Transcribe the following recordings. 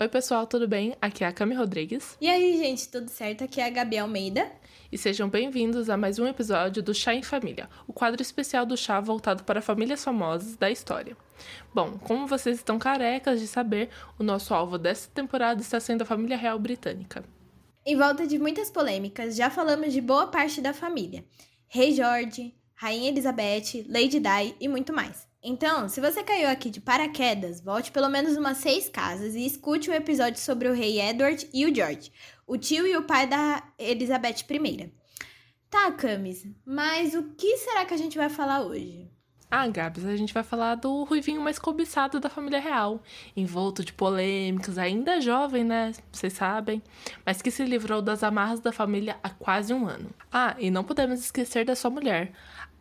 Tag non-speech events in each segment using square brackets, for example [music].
Oi, pessoal, tudo bem? Aqui é a Cami Rodrigues. E aí, gente, tudo certo? Aqui é a Gabi Almeida. E sejam bem-vindos a mais um episódio do Chá em Família, o quadro especial do chá voltado para famílias famosas da história. Bom, como vocês estão carecas de saber, o nosso alvo desta temporada está sendo a família real britânica. Em volta de muitas polêmicas, já falamos de boa parte da família. Rei George, Rainha Elizabeth, Lady Di e muito mais. Então, se você caiu aqui de paraquedas, volte pelo menos umas seis casas e escute o um episódio sobre o rei Edward e o George, o tio e o pai da Elizabeth I. Tá, Camis, mas o que será que a gente vai falar hoje? Ah, Gabs, a gente vai falar do ruivinho mais cobiçado da família real, envolto de polêmicas, ainda jovem, né? Vocês sabem, mas que se livrou das amarras da família há quase um ano. Ah, e não podemos esquecer da sua mulher,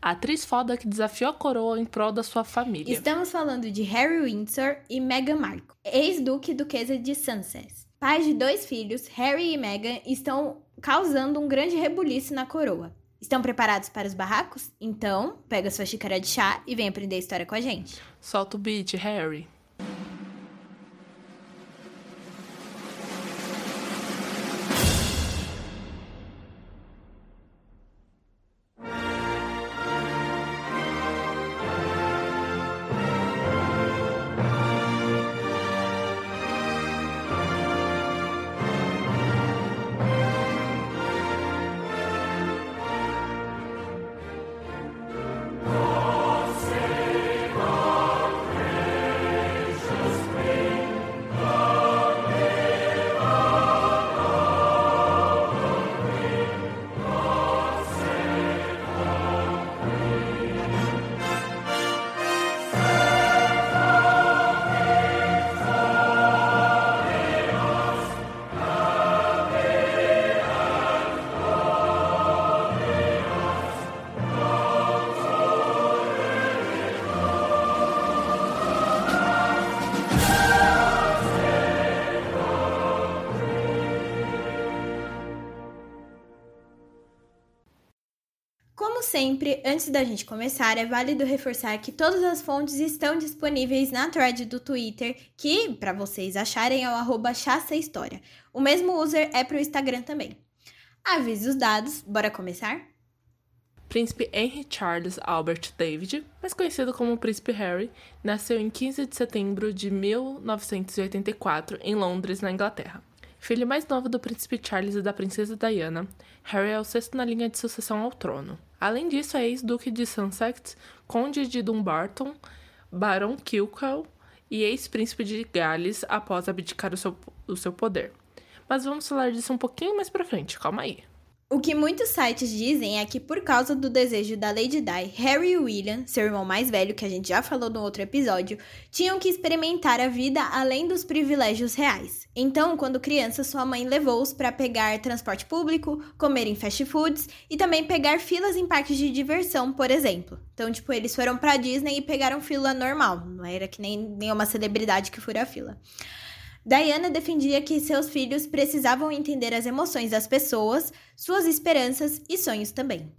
a atriz foda que desafiou a coroa em prol da sua família. Estamos falando de Harry Windsor e Meghan Markle, ex-duque e duquesa de Sussex. Pais de dois filhos, Harry e Meghan estão causando um grande rebuliço na coroa. Estão preparados para os barracos? Então, pega sua xícara de chá e vem aprender a história com a gente. Solta o beat, Harry. Sempre, antes da gente começar, é válido reforçar que todas as fontes estão disponíveis na thread do Twitter, que, para vocês acharem, é o História. O mesmo user é para o Instagram também. Avise os dados, bora começar? Príncipe Henry Charles Albert David, mais conhecido como Príncipe Harry, nasceu em 15 de setembro de 1984 em Londres, na Inglaterra. Filho mais novo do príncipe Charles e da princesa Diana, Harry é o sexto na linha de sucessão ao trono. Além disso, é ex-duque de Sussex, conde de Dumbarton, barão Kilkel e ex-príncipe de Gales após abdicar o seu, o seu poder. Mas vamos falar disso um pouquinho mais pra frente, calma aí. O que muitos sites dizem é que, por causa do desejo da Lady Di, Harry e William, seu irmão mais velho, que a gente já falou no outro episódio, tinham que experimentar a vida além dos privilégios reais. Então, quando criança, sua mãe levou-os para pegar transporte público, comer em fast foods e também pegar filas em parques de diversão, por exemplo. Então, tipo, eles foram pra Disney e pegaram fila normal, não era que nem nenhuma celebridade que fura a fila. Diana defendia que seus filhos precisavam entender as emoções das pessoas, suas esperanças e sonhos também.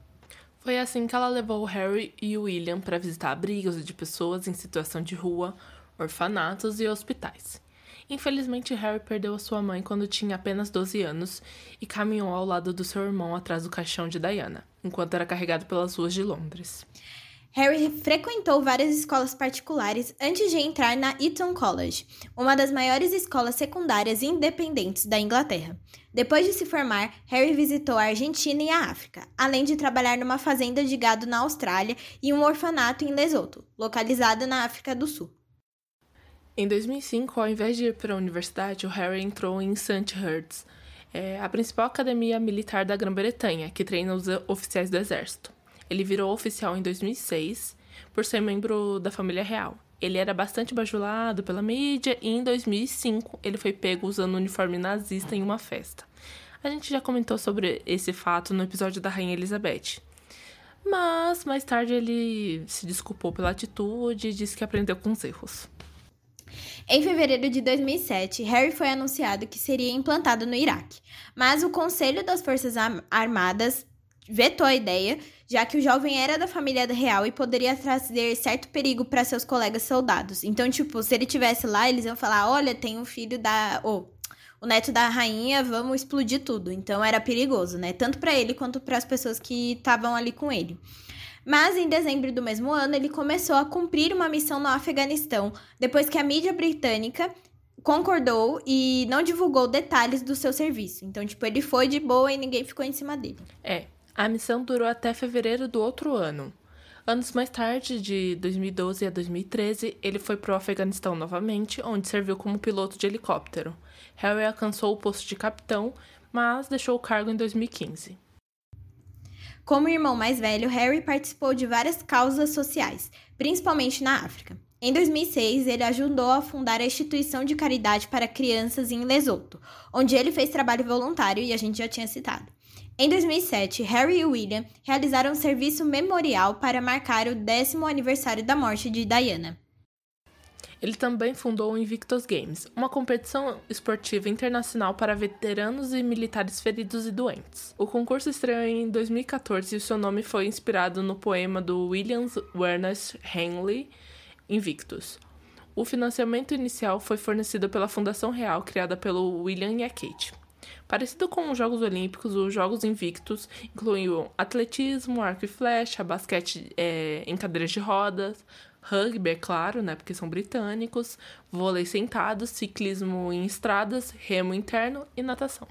Foi assim que ela levou Harry e William para visitar abrigos de pessoas em situação de rua, orfanatos e hospitais. Infelizmente, Harry perdeu a sua mãe quando tinha apenas 12 anos e caminhou ao lado do seu irmão atrás do caixão de Diana, enquanto era carregado pelas ruas de Londres. Harry frequentou várias escolas particulares antes de entrar na Eton College, uma das maiores escolas secundárias independentes da Inglaterra. Depois de se formar, Harry visitou a Argentina e a África, além de trabalhar numa fazenda de gado na Austrália e um orfanato em Lesoto, localizado na África do Sul. Em 2005, ao invés de ir para a universidade, o Harry entrou em St. Hurts, é, a principal academia militar da Grã-Bretanha, que treina os oficiais do exército. Ele virou oficial em 2006 por ser membro da família real. Ele era bastante bajulado pela mídia e em 2005 ele foi pego usando um uniforme nazista em uma festa. A gente já comentou sobre esse fato no episódio da Rainha Elizabeth. Mas mais tarde ele se desculpou pela atitude e disse que aprendeu com os erros. Em fevereiro de 2007, Harry foi anunciado que seria implantado no Iraque, mas o Conselho das Forças Armadas vetou a ideia, já que o jovem era da família real e poderia trazer certo perigo para seus colegas soldados. Então, tipo, se ele tivesse lá, eles iam falar: olha, tem um filho da. Ou, o neto da rainha, vamos explodir tudo. Então era perigoso, né? Tanto para ele quanto para as pessoas que estavam ali com ele. Mas em dezembro do mesmo ano, ele começou a cumprir uma missão no Afeganistão, depois que a mídia britânica concordou e não divulgou detalhes do seu serviço. Então, tipo, ele foi de boa e ninguém ficou em cima dele. É, a missão durou até fevereiro do outro ano. Anos mais tarde, de 2012 a 2013, ele foi para o Afeganistão novamente, onde serviu como piloto de helicóptero. Harry alcançou o posto de capitão, mas deixou o cargo em 2015. Como irmão mais velho, Harry participou de várias causas sociais, principalmente na África. Em 2006, ele ajudou a fundar a instituição de caridade para crianças em Lesoto, onde ele fez trabalho voluntário e a gente já tinha citado. Em 2007, Harry e William realizaram um serviço memorial para marcar o décimo aniversário da morte de Diana. Ele também fundou o Invictus Games, uma competição esportiva internacional para veteranos e militares feridos e doentes. O concurso estreou em 2014 e seu nome foi inspirado no poema do William Ernest Henley, Invictus. O financiamento inicial foi fornecido pela Fundação Real, criada pelo William e a Kate. Parecido com os Jogos Olímpicos, os Jogos Invictus incluíam atletismo, arco e flecha, basquete é, em cadeiras de rodas, rugby, é claro, né, porque são britânicos, vôlei sentado, ciclismo em estradas, remo interno e natação.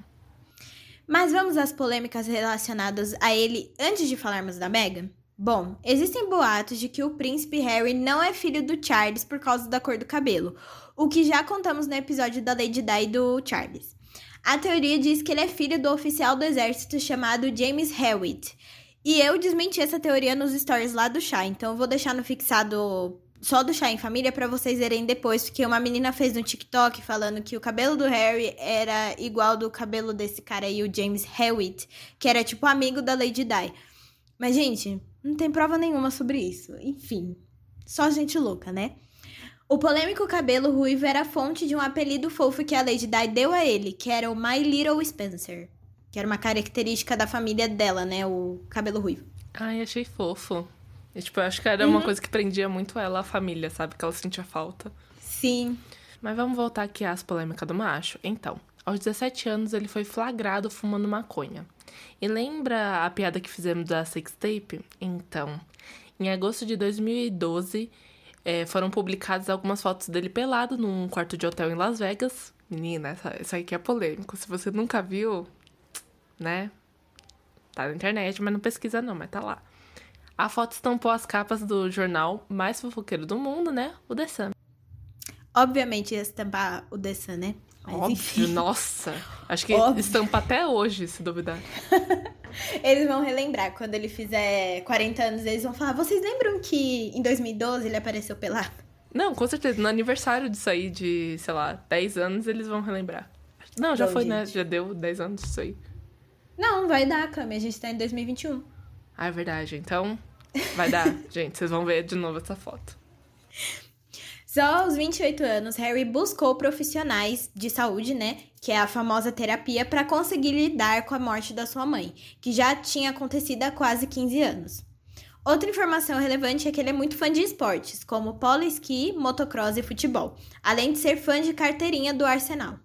Mas vamos às polêmicas relacionadas a ele antes de falarmos da Meghan? Bom, existem boatos de que o príncipe Harry não é filho do Charles por causa da cor do cabelo, o que já contamos no episódio da Lady Di do Charles. A teoria diz que ele é filho do oficial do exército chamado James Hewitt. E eu desmenti essa teoria nos stories lá do chá, então eu vou deixar no fixado só do chá em família para vocês verem depois, porque uma menina fez no TikTok falando que o cabelo do Harry era igual do cabelo desse cara aí, o James Hewitt, que era tipo amigo da Lady Di. Mas, gente, não tem prova nenhuma sobre isso. Enfim, só gente louca, né? O polêmico cabelo ruivo era fonte de um apelido fofo que a Lady Di deu a ele, que era o My Little Spencer. Que era uma característica da família dela, né? O cabelo ruivo. Ai, achei fofo. E, tipo, eu acho que era uhum. uma coisa que prendia muito ela, a família, sabe? Que ela sentia falta. Sim. Mas vamos voltar aqui às polêmicas do macho. Então, aos 17 anos ele foi flagrado fumando maconha. E lembra a piada que fizemos da sextape? Então, em agosto de 2012, é, foram publicadas algumas fotos dele pelado num quarto de hotel em Las Vegas. Menina, isso aqui é polêmico. Se você nunca viu, né? Tá na internet, mas não pesquisa não, mas tá lá. A foto estampou as capas do jornal mais fofoqueiro do mundo, né? O The Sun. Obviamente ia estampar o The Sun, né? Mas, Óbvio, enfim. nossa. Acho que Óbvio. estampa até hoje, se duvidar. [laughs] eles vão relembrar. Quando ele fizer 40 anos, eles vão falar: Vocês lembram que em 2012 ele apareceu pelado? Não, com certeza. No aniversário disso aí, de, sei lá, 10 anos, eles vão relembrar. Não, já Bom, foi, né? gente. né? Já deu 10 anos disso aí. Não, vai dar, Cami. A gente tá em 2021. Ah, é verdade. Então, vai dar. [laughs] gente, vocês vão ver de novo essa foto. Só aos 28 anos, Harry buscou profissionais de saúde, né? Que é a famosa terapia, para conseguir lidar com a morte da sua mãe, que já tinha acontecido há quase 15 anos. Outra informação relevante é que ele é muito fã de esportes, como polo esqui, motocross e futebol, além de ser fã de carteirinha do Arsenal.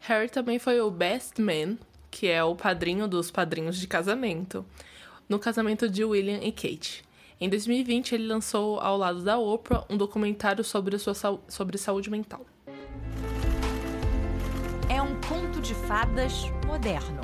Harry também foi o best man, que é o padrinho dos padrinhos de casamento, no casamento de William e Kate. Em 2020, ele lançou, ao lado da Oprah, um documentário sobre, sua sobre saúde mental. É um conto de fadas moderno,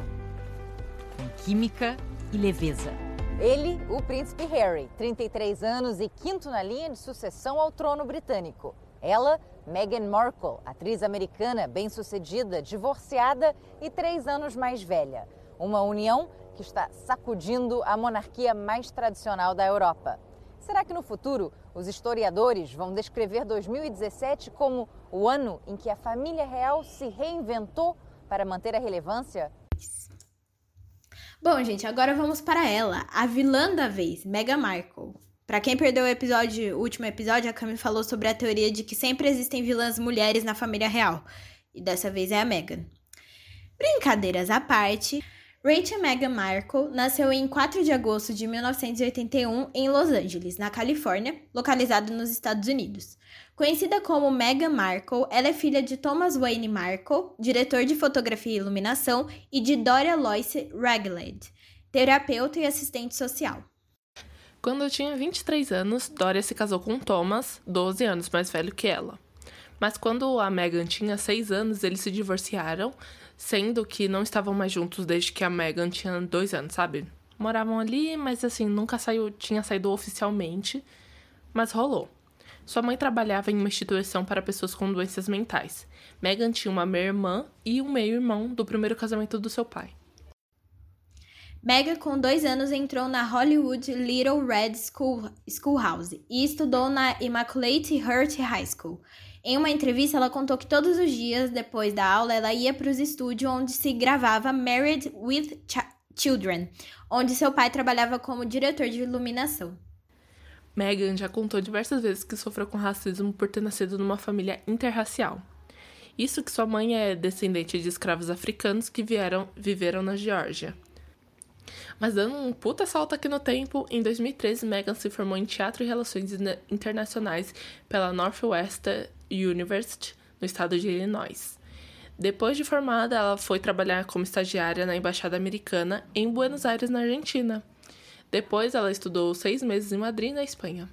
com química e leveza. Ele, o príncipe Harry, 33 anos e quinto na linha de sucessão ao trono britânico. Ela, Meghan Markle, atriz americana bem-sucedida, divorciada e três anos mais velha. Uma união que está sacudindo a monarquia mais tradicional da Europa. Será que no futuro os historiadores vão descrever 2017 como o ano em que a família real se reinventou para manter a relevância? Bom, gente, agora vamos para ela, a vilã da vez, Meghan Markle. Para quem perdeu o episódio, o último episódio, a Cami falou sobre a teoria de que sempre existem vilãs mulheres na família real. E dessa vez é a Meghan. Brincadeiras à parte, Rachel Meghan Markle nasceu em 4 de agosto de 1981 em Los Angeles, na Califórnia, localizado nos Estados Unidos. Conhecida como Meghan Markle, ela é filha de Thomas Wayne Markle, diretor de fotografia e iluminação, e de Doria Lois Ragland, terapeuta e assistente social. Quando tinha 23 anos, Doria se casou com Thomas, 12 anos mais velho que ela. Mas quando a Meghan tinha 6 anos, eles se divorciaram, sendo que não estavam mais juntos desde que a Meghan tinha dois anos, sabe? Moravam ali, mas assim, nunca saiu, tinha saído oficialmente, mas rolou. Sua mãe trabalhava em uma instituição para pessoas com doenças mentais. Meghan tinha uma meia-irmã e um meio-irmão do primeiro casamento do seu pai. Meghan, com dois anos, entrou na Hollywood Little Red School, Schoolhouse e estudou na Immaculate Heart High School. Em uma entrevista, ela contou que todos os dias depois da aula ela ia para os estúdios onde se gravava Married with Ch Children, onde seu pai trabalhava como diretor de iluminação. Meghan já contou diversas vezes que sofreu com racismo por ter nascido numa família interracial. Isso que sua mãe é descendente de escravos africanos que vieram, viveram na Geórgia. Mas dando um puta salto aqui no tempo, em 2013 Meghan se formou em Teatro e Relações Internacionais pela Northwestern University, no estado de Illinois. Depois de formada, ela foi trabalhar como estagiária na Embaixada Americana em Buenos Aires, na Argentina. Depois, ela estudou seis meses em Madrid, na Espanha.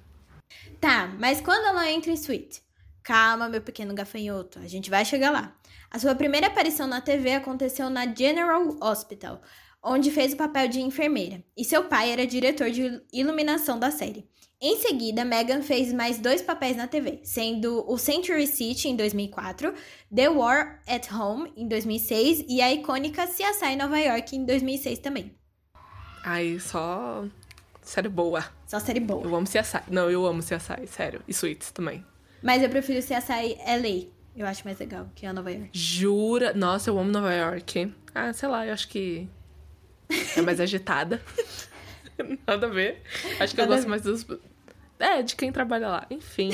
Tá, mas quando ela entra em suíte? Calma, meu pequeno gafanhoto, a gente vai chegar lá. A sua primeira aparição na TV aconteceu na General Hospital, onde fez o papel de enfermeira, e seu pai era diretor de iluminação da série. Em seguida, Meghan fez mais dois papéis na TV, sendo o Century City em 2004, The War at Home em 2006 e a icônica CSI Nova York em 2006 também. Ai, só série boa. Só série boa. Eu amo CSI. Não, eu amo CSI, sério. E Suits também. Mas eu prefiro CSI LA. Eu acho mais legal que a Nova York. Jura? Nossa, eu amo Nova York. Ah, sei lá, eu acho que é mais agitada. [laughs] [laughs] Nada a ver. Acho que nada eu gosto mais dos. É, de quem trabalha lá. Enfim.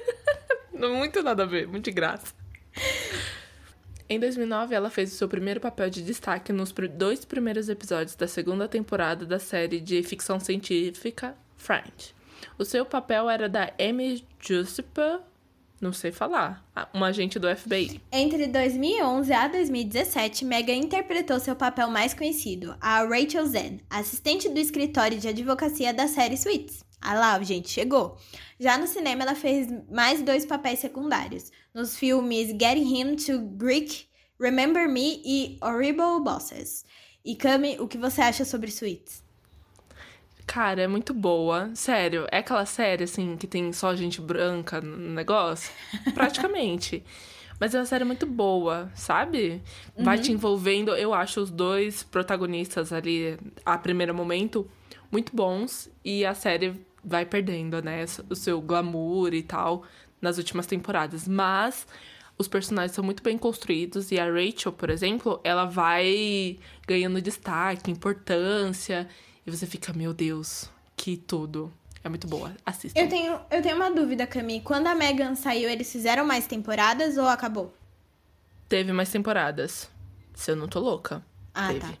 [laughs] muito nada a ver, muito de graça. Em 2009, ela fez o seu primeiro papel de destaque nos dois primeiros episódios da segunda temporada da série de ficção científica Friend. O seu papel era da Amy Justiper, não sei falar. Uma agente do FBI. Entre 2011 a 2017, Megan interpretou seu papel mais conhecido, a Rachel Zen, assistente do escritório de advocacia da série Suits. Ah lá, gente, chegou. Já no cinema, ela fez mais dois papéis secundários, nos filmes Getting Him to Greek, Remember Me e Horrible Bosses. E Cami, o que você acha sobre Suits? Cara, é muito boa. Sério, é aquela série, assim, que tem só gente branca no negócio? [laughs] Praticamente. Mas é uma série muito boa, sabe? Vai uhum. te envolvendo. Eu acho os dois protagonistas ali, a primeiro momento, muito bons. E a série vai perdendo, né? O seu glamour e tal nas últimas temporadas. Mas os personagens são muito bem construídos. E a Rachel, por exemplo, ela vai ganhando destaque, importância. E você fica, meu Deus, que tudo. É muito boa. Assista. Eu tenho, eu tenho uma dúvida, Cami. Quando a Megan saiu, eles fizeram mais temporadas ou acabou? Teve mais temporadas. Se eu não tô louca. Ah, teve. tá.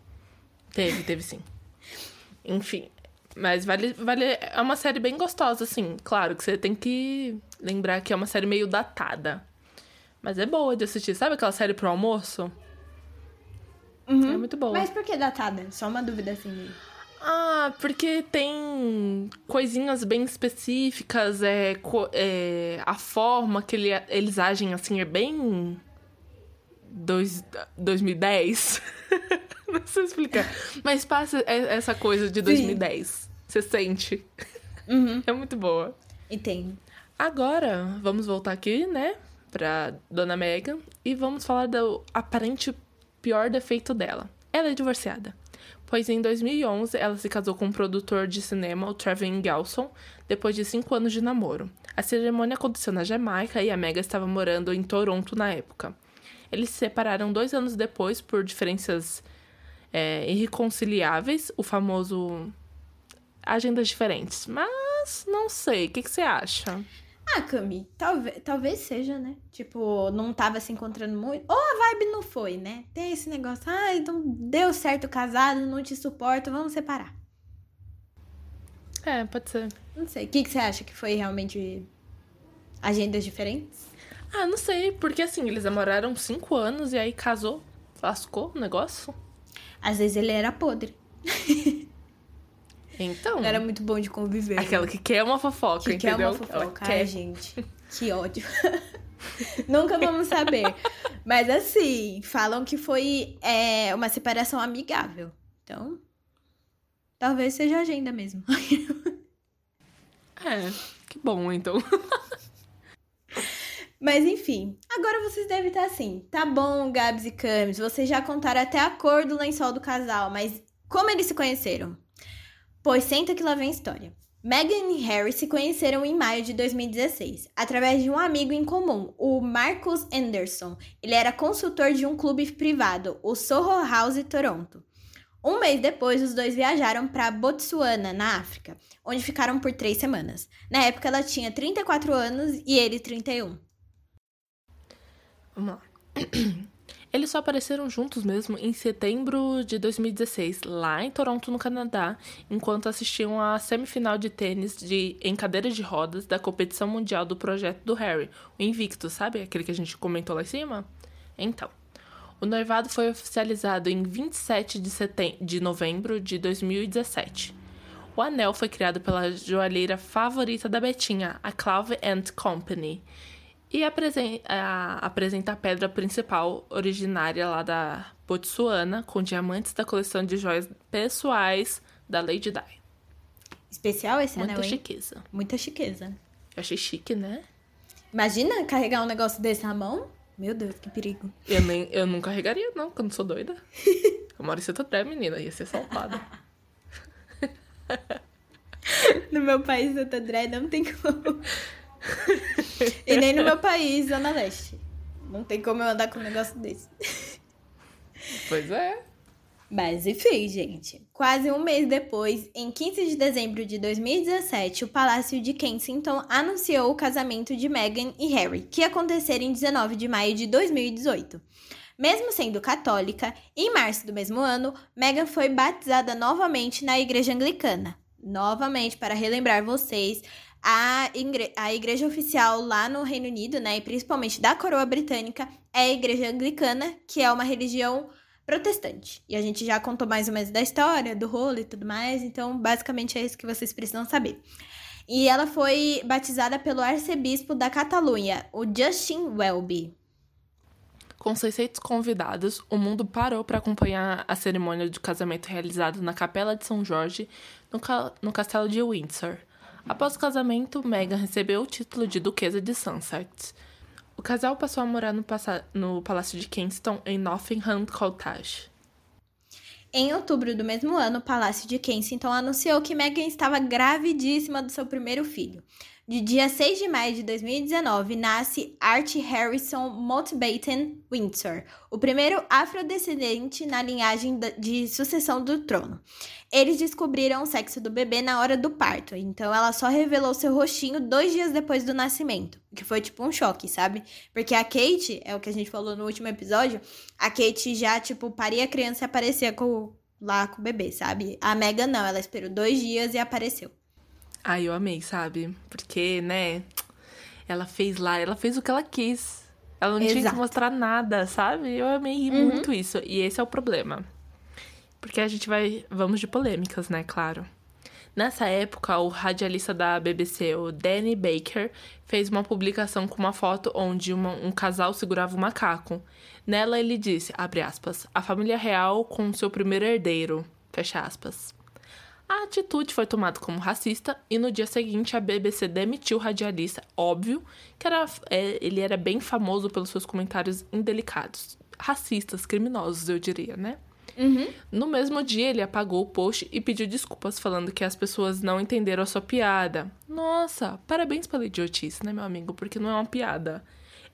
Teve, teve sim. Enfim. Mas vale, vale. É uma série bem gostosa, assim. Claro que você tem que lembrar que é uma série meio datada. Mas é boa de assistir. Sabe aquela série pro almoço? Uhum. É muito boa. Mas por que datada? Só uma dúvida assim. Ah, porque tem coisinhas bem específicas, é, é a forma que ele, eles agem assim é bem. Dois, 2010. [laughs] Não sei explicar. Mas passa essa coisa de 2010. Sim. Você sente. Uhum. [laughs] É muito boa. Entendo. Agora, vamos voltar aqui, né? Pra Dona Megan. E vamos falar do aparente pior defeito dela. Ela é divorciada pois em 2011 ela se casou com o produtor de cinema, o Trevin Gelson, depois de cinco anos de namoro. A cerimônia aconteceu na Jamaica e a Mega estava morando em Toronto na época. Eles se separaram dois anos depois por diferenças é, irreconciliáveis, o famoso agendas diferentes. Mas não sei, o que, que você acha? Ah, Cami, talvez, talvez seja, né? Tipo, não tava se encontrando muito. Ou a vibe não foi, né? Tem esse negócio, ah, então deu certo casado, não te suporto, vamos separar. É, pode ser. Não sei. O que, que você acha que foi realmente agendas diferentes? Ah, não sei, porque assim, eles namoraram cinco anos e aí casou, lascou o negócio. Às vezes ele era podre. [laughs] Então. Era muito bom de conviver. Aquela que quer uma fofoca, que entendeu? quer uma fofoca. Ai, quer. gente. Que ódio. [laughs] Nunca vamos saber. Mas assim, falam que foi é, uma separação amigável. Então, talvez seja agenda mesmo. É, que bom, então. [laughs] Mas enfim, agora vocês devem estar assim. Tá bom, Gabs e Camis, vocês já contaram até a cor do lençol do casal, mas como eles se conheceram? Pois senta que lá vem a história. Meghan e Harry se conheceram em maio de 2016, através de um amigo em comum, o Marcus Anderson. Ele era consultor de um clube privado, o Soho House Toronto. Um mês depois, os dois viajaram para Botsuana, na África, onde ficaram por três semanas. Na época, ela tinha 34 anos e ele 31. Vamos lá. [clears throat] Eles só apareceram juntos mesmo em setembro de 2016, lá em Toronto, no Canadá, enquanto assistiam à semifinal de tênis de, em cadeira de rodas da competição mundial do projeto do Harry, o Invictus, sabe? Aquele que a gente comentou lá em cima? Então, o noivado foi oficializado em 27 de, de novembro de 2017. O anel foi criado pela joalheira favorita da Betinha, a Clave Company, e apresen a, apresenta a pedra principal originária lá da Botsuana, com diamantes da coleção de joias pessoais da Lady Di. Especial esse Muita anel, hein? chiqueza. Muita chiqueza. Eu achei chique, né? Imagina carregar um negócio desse na mão? Meu Deus, que perigo. Eu, nem, eu não [laughs] carregaria, não, porque eu não sou doida. [laughs] Eu moro em Santo André, menina, ia ser salpada. [laughs] No meu país, André, não tem como. [laughs] e nem no meu país, Zona Leste. Não tem como eu andar com um negócio desse. Pois é. Mas enfim, gente. Quase um mês depois, em 15 de dezembro de 2017, o Palácio de Kensington anunciou o casamento de Meghan e Harry, que ia acontecer em 19 de maio de 2018. Mesmo sendo católica, em março do mesmo ano, Meghan foi batizada novamente na Igreja Anglicana. Novamente, para relembrar vocês, a, igre a igreja oficial lá no Reino Unido, né, e principalmente da coroa britânica, é a Igreja Anglicana, que é uma religião protestante. E a gente já contou mais ou menos da história, do rolo e tudo mais, então basicamente é isso que vocês precisam saber. E ela foi batizada pelo arcebispo da Catalunha, o Justin Welby. Com 600 convidados, o mundo parou para acompanhar a cerimônia de casamento realizada na Capela de São Jorge, no, ca no castelo de Windsor. Após o casamento, Meghan recebeu o título de Duquesa de Sussex. O casal passou a morar no, no Palácio de Kensington, em Nottingham Cottage. Em outubro do mesmo ano, o Palácio de Kensington anunciou que Meghan estava gravidíssima do seu primeiro filho. De dia 6 de maio de 2019, nasce Art Harrison Mountbatten Windsor, o primeiro afrodescendente na linhagem de sucessão do trono. Eles descobriram o sexo do bebê na hora do parto, então ela só revelou seu rostinho dois dias depois do nascimento, que foi tipo um choque, sabe? Porque a Kate, é o que a gente falou no último episódio, a Kate já, tipo, paria a criança e aparecia com, lá com o bebê, sabe? A Megan não, ela esperou dois dias e apareceu. Ai, eu amei, sabe? Porque, né, ela fez lá, ela fez o que ela quis. Ela não tinha Exato. que mostrar nada, sabe? Eu amei Uhum. muito isso. E esse é o problema. Porque a gente vai. Vamos de polêmicas, né? Claro. Nessa época, o radialista da BBC, o Danny Baker, fez uma publicação com uma foto onde uma- um casal segurava um macaco. Nela ele disse, abre aspas, a família real com seu primeiro herdeiro, fecha aspas. A atitude foi tomada como racista e no dia seguinte a BBC demitiu o radialista, óbvio que era, é, ele era bem famoso pelos seus comentários indelicados, racistas, criminosos, eu diria, né? No mesmo dia, ele apagou o post e pediu desculpas, falando que as pessoas não entenderam a sua piada. Nossa, parabéns pela idiotice, né, meu amigo? Porque não é uma piada.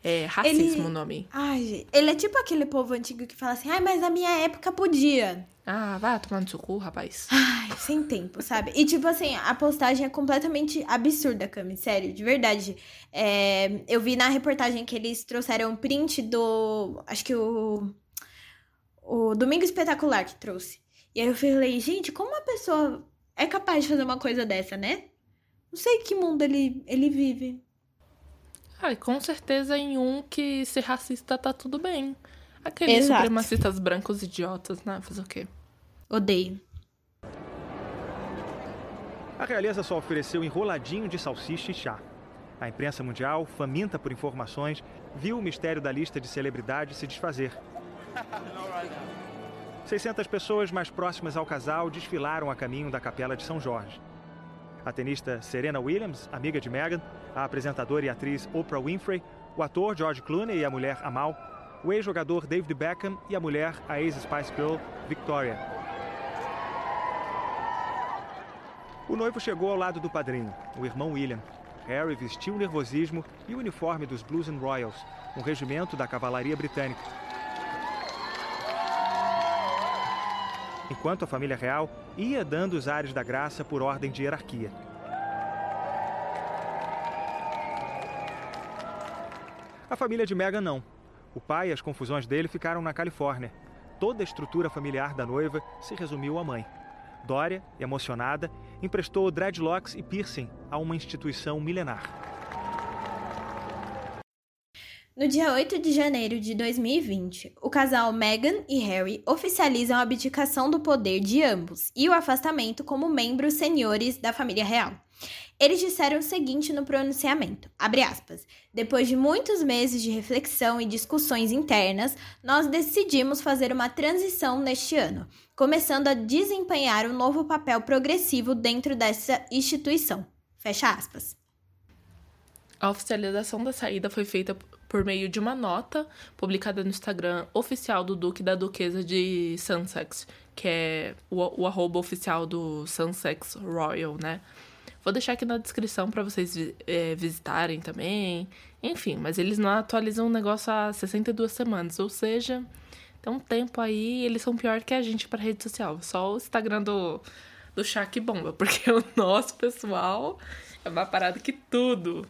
É racismo Ele- o nome. Ai, ele é tipo aquele povo antigo que fala assim, ai, mas na minha época podia. Ah, vai tomar no seu cu, rapaz. Ai, sem tempo, sabe? E tipo assim, a postagem é completamente absurda, Cami, sério, de verdade. É, eu vi na reportagem que eles trouxeram um print do. Acho que o. O Domingo Espetacular que trouxe. E aí eu falei, gente, como uma pessoa é capaz de fazer uma coisa dessa, né? Não sei que mundo ele, ele vive. Ah, e com certeza em um que ser racista tá tudo bem. Aqueles Exato. supremacistas brancos idiotas, né? Fazer o quê? Odeio. A realeza só ofereceu enroladinho de salsicha e chá. A imprensa mundial, faminta por informações, viu o mistério da lista de celebridades se desfazer. [laughs] 600 pessoas mais próximas ao casal desfilaram a caminho da Capela de São Jorge. A tenista Serena Williams, amiga de Meghan, a apresentadora e atriz Oprah Winfrey, o ator George Clooney e a mulher Amal, o ex-jogador David Beckham e a mulher, a ex-Spice Girl, Victoria. O noivo chegou ao lado do padrinho, o irmão William. Harry vestiu o nervosismo e o uniforme dos Blues and Royals, um regimento da cavalaria britânica. Enquanto a família real ia dando os ares da graça por ordem de hierarquia. A família de Meghan não. O pai e as confusões dele ficaram na Califórnia. Toda a estrutura familiar da noiva se resumiu à mãe. Dória, emocionada, emprestou dreadlocks e piercing a uma instituição milenar. No dia 8 de janeiro de 2020, o casal Meghan e Harry oficializam a abdicação do poder de ambos e o afastamento como membros senhores da família real. Eles disseram o seguinte no pronunciamento, aspas, depois de muitos meses de reflexão e discussões internas, nós decidimos fazer uma transição neste ano, começando a desempenhar um novo papel progressivo dentro dessa instituição. Fecha aspas. A oficialização da saída foi feita por meio de uma nota publicada no Instagram oficial do Duque e da Duquesa de Sussex, que é o, o arroba oficial do Sussex Royal, né? Vou deixar aqui na descrição para vocês é, visitarem também. Enfim, mas eles não atualizam o negócio há 62 semanas, ou seja, tem um tempo aí eles são pior que a gente para rede social. Só o Instagram do, do Shaq bomba, [laughs] porque o nosso pessoal é mais parado que tudo.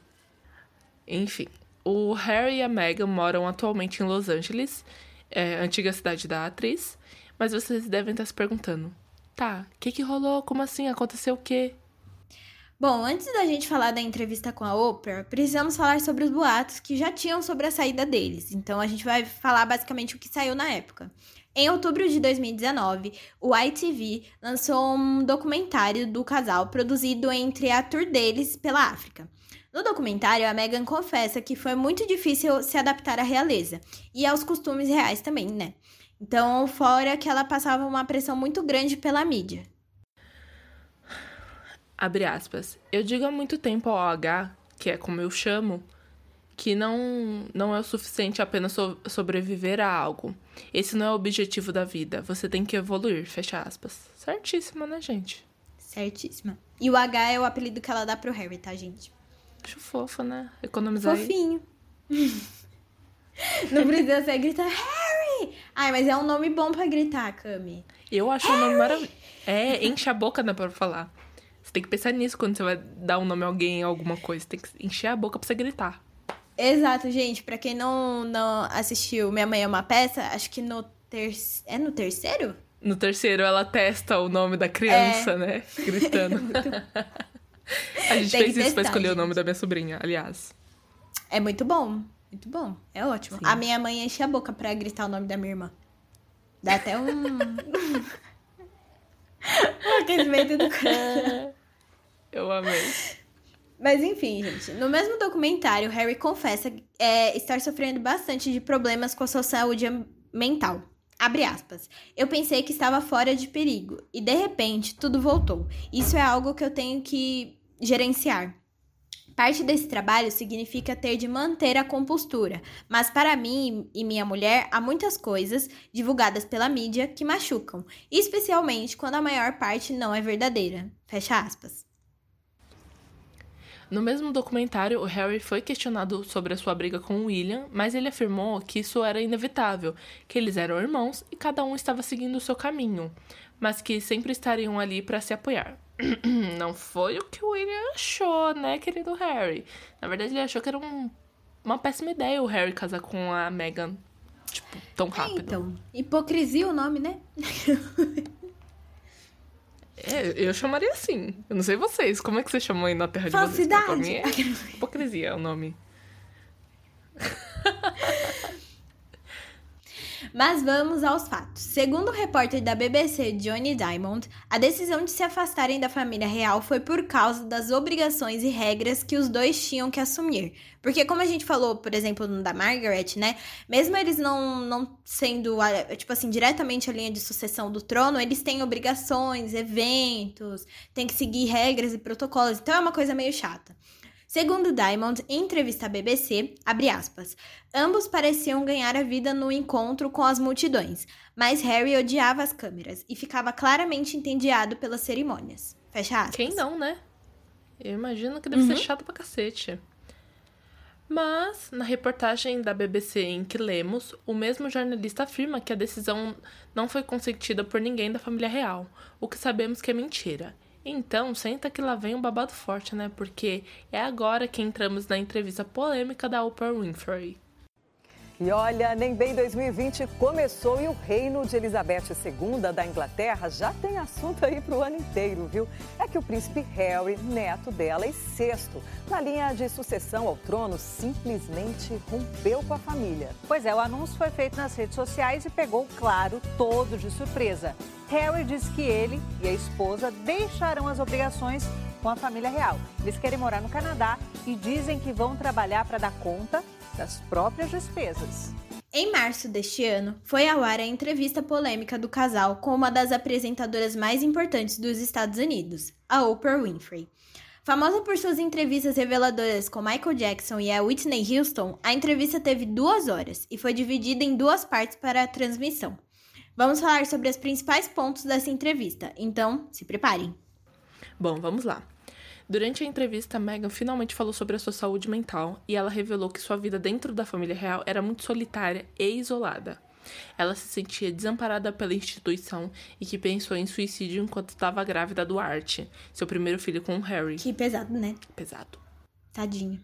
Enfim, o Harry e a Meghan moram atualmente em Los Angeles, é, antiga cidade da atriz, mas vocês devem estar se perguntando: tá, o que, que rolou? Como assim? Aconteceu o quê? Bom, antes da gente falar da entrevista com a Oprah, precisamos falar sobre os boatos que já tinham sobre a saída deles. Então a gente vai falar basicamente o que saiu na época. Em outubro de 2019, o ITV lançou um documentário do casal produzido entre a tour deles pela África. No documentário, a Meghan confessa que foi muito difícil se adaptar à realeza e aos costumes reais também, né? Então, fora que ela passava uma pressão muito grande pela mídia. Abre aspas. Eu digo há muito tempo ao H, que é como eu chamo, que não, não é o suficiente apenas so sobreviver a algo. Esse não é o objetivo da vida. Você tem que evoluir, fecha aspas. Certíssima, né, gente? Certíssima. E o H é o apelido que ela dá pro Harry, tá, gente? Acho fofa, né? Economizar. Fofinho. [laughs] não precisa ser gritar Harry! Ai, mas é um nome bom pra gritar, Cami. Eu acho Harry! um nome maravilhoso. É, enche a boca, né, pra falar. Você tem que pensar nisso quando você vai dar um nome a alguém alguma coisa. Você tem que encher a boca pra você gritar. Exato, gente. Pra quem não, não assistiu Minha Mãe é uma Peça, acho que no terceiro. É no terceiro? No terceiro, ela testa o nome da criança, é. né? Gritando. [laughs] A gente Tem fez isso testar, pra escolher gente. o nome da minha sobrinha, aliás. É muito bom. Muito bom. É ótimo. Sim. A minha mãe enche a boca pra gritar o nome da minha irmã. Dá até um. [laughs] [laughs] um aquecimento do coração. Eu amei. Mas enfim, gente. No mesmo documentário, Harry confessa é, estar sofrendo bastante de problemas com a sua saúde mental. Abre aspas. Eu pensei que estava fora de perigo e de repente tudo voltou. Isso é algo que eu tenho que gerenciar. Parte desse trabalho significa ter de manter a compostura, mas para mim e minha mulher há muitas coisas divulgadas pela mídia que machucam, especialmente quando a maior parte não é verdadeira. Fecha aspas. No mesmo documentário, o Harry foi questionado sobre a sua briga com o William, mas ele afirmou que isso era inevitável, que eles eram irmãos e cada um estava seguindo o seu caminho, mas que sempre estariam ali para se apoiar. [clears throat] Não foi o que o William achou, né, querido Harry? Na verdade, ele achou que era um, uma péssima ideia o Harry casar com a Meghan, tipo, tão rápido. É, então, hipocrisia o nome, né? [laughs] É, eu chamaria assim. Eu não sei vocês. Como é que você chamou aí na terra de Falsidade. vocês? Falsidade! É hipocrisia é o nome. [laughs] Mas vamos aos fatos. Segundo o repórter da BBC Johnny Diamond, a decisão de se afastarem da família real foi por causa das obrigações e regras que os dois tinham que assumir. Porque como a gente falou, por exemplo, no da Margaret, né? Mesmo eles não, não sendo, tipo assim, diretamente a linha de sucessão do trono, eles têm obrigações, eventos, têm que seguir regras e protocolos. Então é uma coisa meio chata. Segundo Diamond, em entrevista à BBC, aspas, ambos pareciam ganhar a vida no encontro com as multidões, mas Harry odiava as câmeras e ficava claramente entediado pelas cerimônias. Fecha aspas. Quem não, né? Eu imagino que deve uhum. ser chato pra cacete. Mas, na reportagem da BBC em que lemos, o mesmo jornalista afirma que a decisão não foi consentida por ninguém da família real, o que sabemos que é mentira. Então, senta que lá vem um babado forte, né? Porque é agora que entramos na entrevista polêmica da Oprah Winfrey. E olha, nem bem 2020 começou e o reino de Elizabeth II da Inglaterra já tem assunto aí para o ano inteiro, viu? É que o príncipe Harry, neto dela e sexto, na linha de sucessão ao trono, simplesmente rompeu com a família. Pois é, o anúncio foi feito nas redes sociais e pegou, claro, todo de surpresa. Harry diz que ele e a esposa deixarão as obrigações com a família real. Eles querem morar no Canadá e dizem que vão trabalhar para dar conta das próprias despesas. Em março deste ano, foi ao ar a entrevista polêmica do casal com uma das apresentadoras mais importantes dos Estados Unidos, a Oprah Winfrey. Famosa por suas entrevistas reveladoras com Michael Jackson e a Whitney Houston, a entrevista teve duas horas e foi dividida em duas partes para a transmissão. Vamos falar sobre os principais pontos dessa entrevista, então se preparem. Bom, vamos lá. Durante a entrevista, Meghan finalmente falou sobre a sua saúde mental e ela revelou que sua vida dentro da família real era muito solitária e isolada. Ela se sentia desamparada pela instituição e que pensou em suicídio enquanto estava grávida do Art, seu primeiro filho com o Harry. Que pesado, né? Pesado. Tadinho.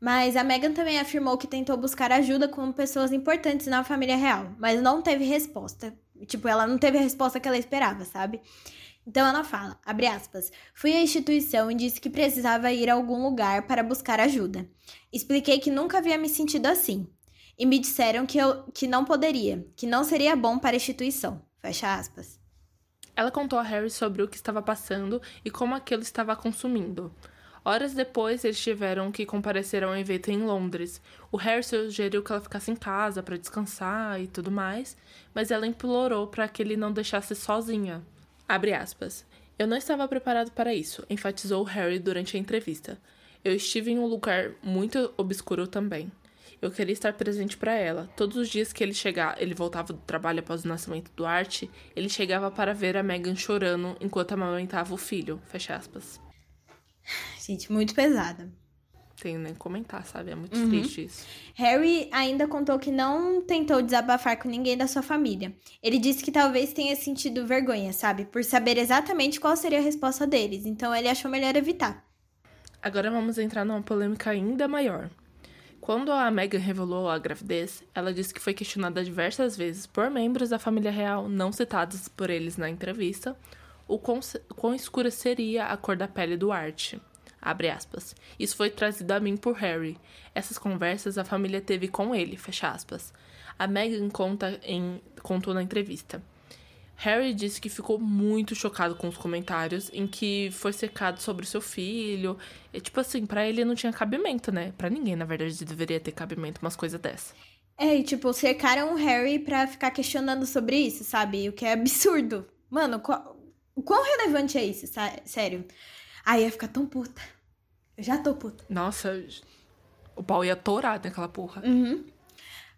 Mas a Meghan também afirmou que tentou buscar ajuda com pessoas importantes na família real, mas não teve resposta. Tipo, ela não teve a resposta que ela esperava, sabe? Então ela fala, abre aspas, fui à instituição e disse que precisava ir a algum lugar para buscar ajuda. Expliquei que nunca havia me sentido assim. E me disseram que eu que não poderia, que não seria bom para a instituição. Fecha aspas. Ela contou a Harry sobre o que estava passando e como aquilo estava consumindo. Horas depois, eles tiveram que comparecer a um evento em Londres. O Harry sugeriu que ela ficasse em casa para descansar e tudo mais, mas ela implorou para que ele não deixasse sozinha. Abre aspas. Eu não estava preparado para isso, enfatizou Harry durante a entrevista. Eu estive em um lugar muito obscuro também. Eu queria estar presente para ela. Todos os dias que ele chegava, ele voltava do trabalho após o nascimento do Art, ele chegava para ver a Megan chorando enquanto amamentava o filho. Fecha aspas. Gente, muito pesada tenho nem comentar, sabe? É muito uhum. triste isso. Harry ainda contou que não tentou desabafar com ninguém da sua família. Ele disse que talvez tenha sentido vergonha, sabe? Por saber exatamente qual seria a resposta deles. Então ele achou melhor evitar. Agora vamos entrar numa polêmica ainda maior. Quando a Meghan revelou a gravidez, ela disse que foi questionada diversas vezes por membros da família real não citados por eles na entrevista o quão, quão escura seria a cor da pele do Art. Abre aspas. Isso foi trazido a mim por Harry. Essas conversas a família teve com ele, fecha aspas. A Meghan conta em, contou na entrevista. Harry disse que ficou muito chocado com os comentários em que foi secado sobre seu filho. E, tipo assim, para ele não tinha cabimento, né? Para ninguém, na verdade, deveria ter cabimento umas coisas dessas. É, e tipo, cercaram o Harry pra ficar questionando sobre isso, sabe? O que é absurdo. Mano, o quão relevante é isso, sério? Ai, ia ficar tão puta. Eu já tô puta. Nossa, o pau ia torar naquela porra. Uhum.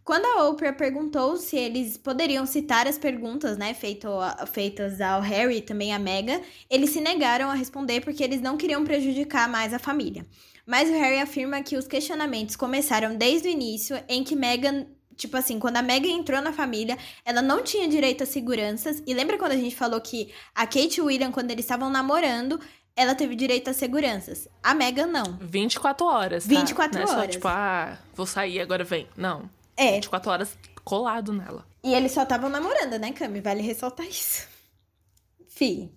Quando a Oprah perguntou se eles poderiam citar as perguntas, né, feito, feitas ao Harry e também à Meghan, eles se negaram a responder porque eles não queriam prejudicar mais a família. Mas o Harry afirma que os questionamentos começaram desde o início, em que Meghan Tipo assim, quando a Meghan entrou na família, ela não tinha direito a seguranças. E lembra quando a gente falou que a Kate e o William, quando eles estavam namorando, ela teve direito a seguranças. A Meghan não. 24 horas. Tá? 24 não horas. É só tipo, ah, vou sair, agora vem. Não. É. 24 horas colado nela. E eles só estavam namorando, né, Cami? Vale ressaltar isso. [laughs] Fih.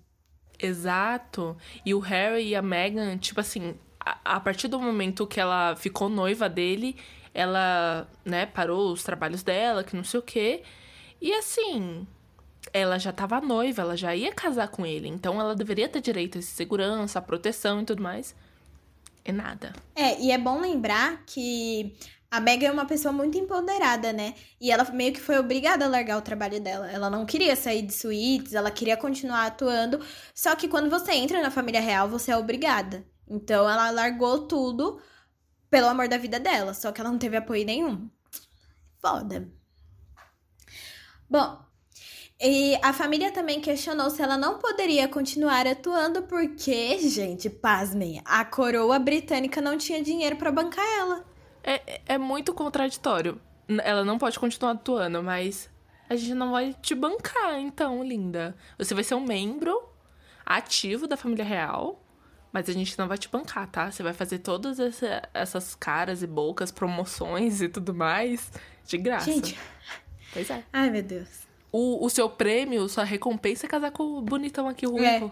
Exato. E o Harry e a Meghan, tipo assim, a, a partir do momento que ela ficou noiva dele, ela, né, parou os trabalhos dela, que não sei o quê. E assim, ela já tava noiva, ela já ia casar com ele. Então ela deveria ter direito a segurança, a proteção e tudo mais. E nada. É, e é bom lembrar que a Megan é uma pessoa muito empoderada, né? E ela meio que foi obrigada a largar o trabalho dela. Ela não queria sair de suítes, ela queria continuar atuando. Só que quando você entra na família real, você é obrigada. Então ela largou tudo pelo amor da vida dela. Só que ela não teve apoio nenhum. Foda. Bom, e a família também questionou se ela não poderia continuar atuando porque, gente, pasmem, a coroa britânica não tinha dinheiro para bancar ela. É, é muito contraditório. Ela não pode continuar atuando, mas a gente não vai te bancar, então, linda. Você vai ser um membro ativo da família real, mas a gente não vai te bancar, tá? Você vai fazer todas essa, essas caras e bocas, promoções e tudo mais de graça. Gente. Pois é. Ai, meu Deus. O, o seu prêmio, sua recompensa é casar com o bonitão aqui, o ruivo. É.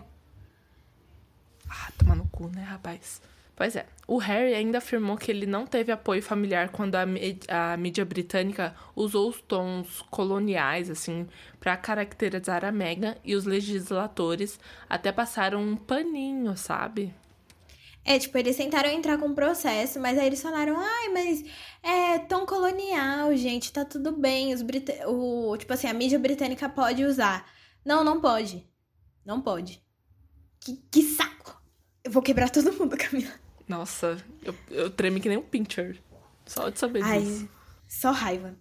Ah, toma no cu, né, rapaz? Pois é. O Harry ainda afirmou que ele não teve apoio familiar quando a, a mídia britânica usou os tons coloniais, assim, pra caracterizar a Meghan e os legisladores até passaram um paninho, sabe? É, tipo, eles tentaram entrar com processo, mas aí eles falaram, ai, mas é tom colonial, gente, tá tudo bem. Os brita o, tipo assim, a mídia britânica pode usar. Não, não pode. Não pode. Que, que saco! Eu vou quebrar todo mundo, [laughs] Camila. Nossa, eu, eu treme que nem um pincher. Só de saber Ai, disso. só raiva.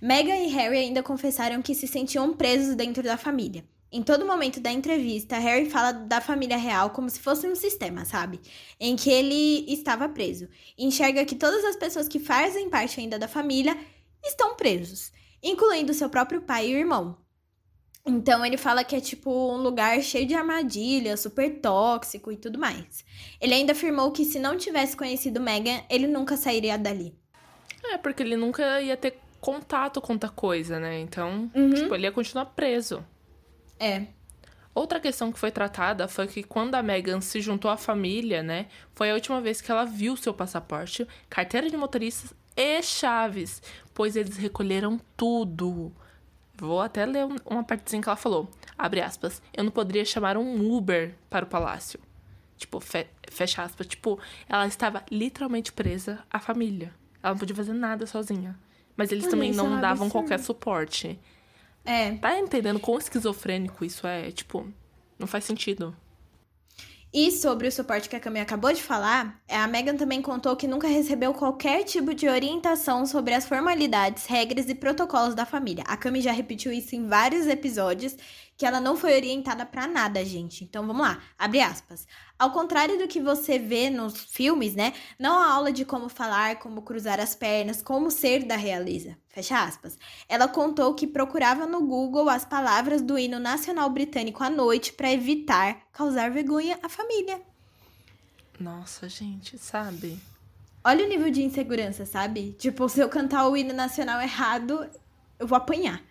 Meghan e Harry ainda confessaram que se sentiam presos dentro da família. Em todo momento da entrevista, Harry fala da família real como se fosse um sistema, sabe? Em que ele estava preso. Enxerga que todas as pessoas que fazem parte ainda da família estão presos, incluindo seu próprio pai e irmão. Então ele fala que é tipo um lugar cheio de armadilhas, super tóxico e tudo mais. Ele ainda afirmou que se não tivesse conhecido Meghan, ele nunca sairia dali. É, porque ele nunca ia ter contato com outra coisa, né? Então, Uhum. tipo, ele ia continuar preso. É. Outra questão que foi tratada foi que quando a Meghan se juntou à família, né, foi a última vez que ela viu seu passaporte, carteira de motorista e chaves, pois eles recolheram tudo. Vou até ler um- uma partezinha que ela falou. Abre aspas. Eu não poderia chamar um Uber para o palácio. Tipo, fe- fecha aspas. Tipo, ela estava literalmente presa à família. Ela não podia fazer nada sozinha. Mas eles também é não um davam qualquer suporte. É. Tá entendendo quão esquizofrênico isso é? Tipo, não faz sentido. E sobre o suporte que a Camila acabou de falar, a Megan também contou que nunca recebeu qualquer tipo de orientação sobre as formalidades, regras e protocolos da família. A Cami já repetiu isso em vários episódios, que ela não foi orientada pra nada, gente. Então vamos lá, abre aspas. Ao contrário do que você vê nos filmes, né? Não há aula de como falar, como cruzar as pernas, como ser da realeza. Fecha aspas. Ela contou que procurava no Google as palavras do hino nacional britânico à noite para evitar causar vergonha à família. Nossa, gente, sabe? Olha o nível de insegurança, sabe? Tipo, se eu cantar o hino nacional errado, eu vou apanhar.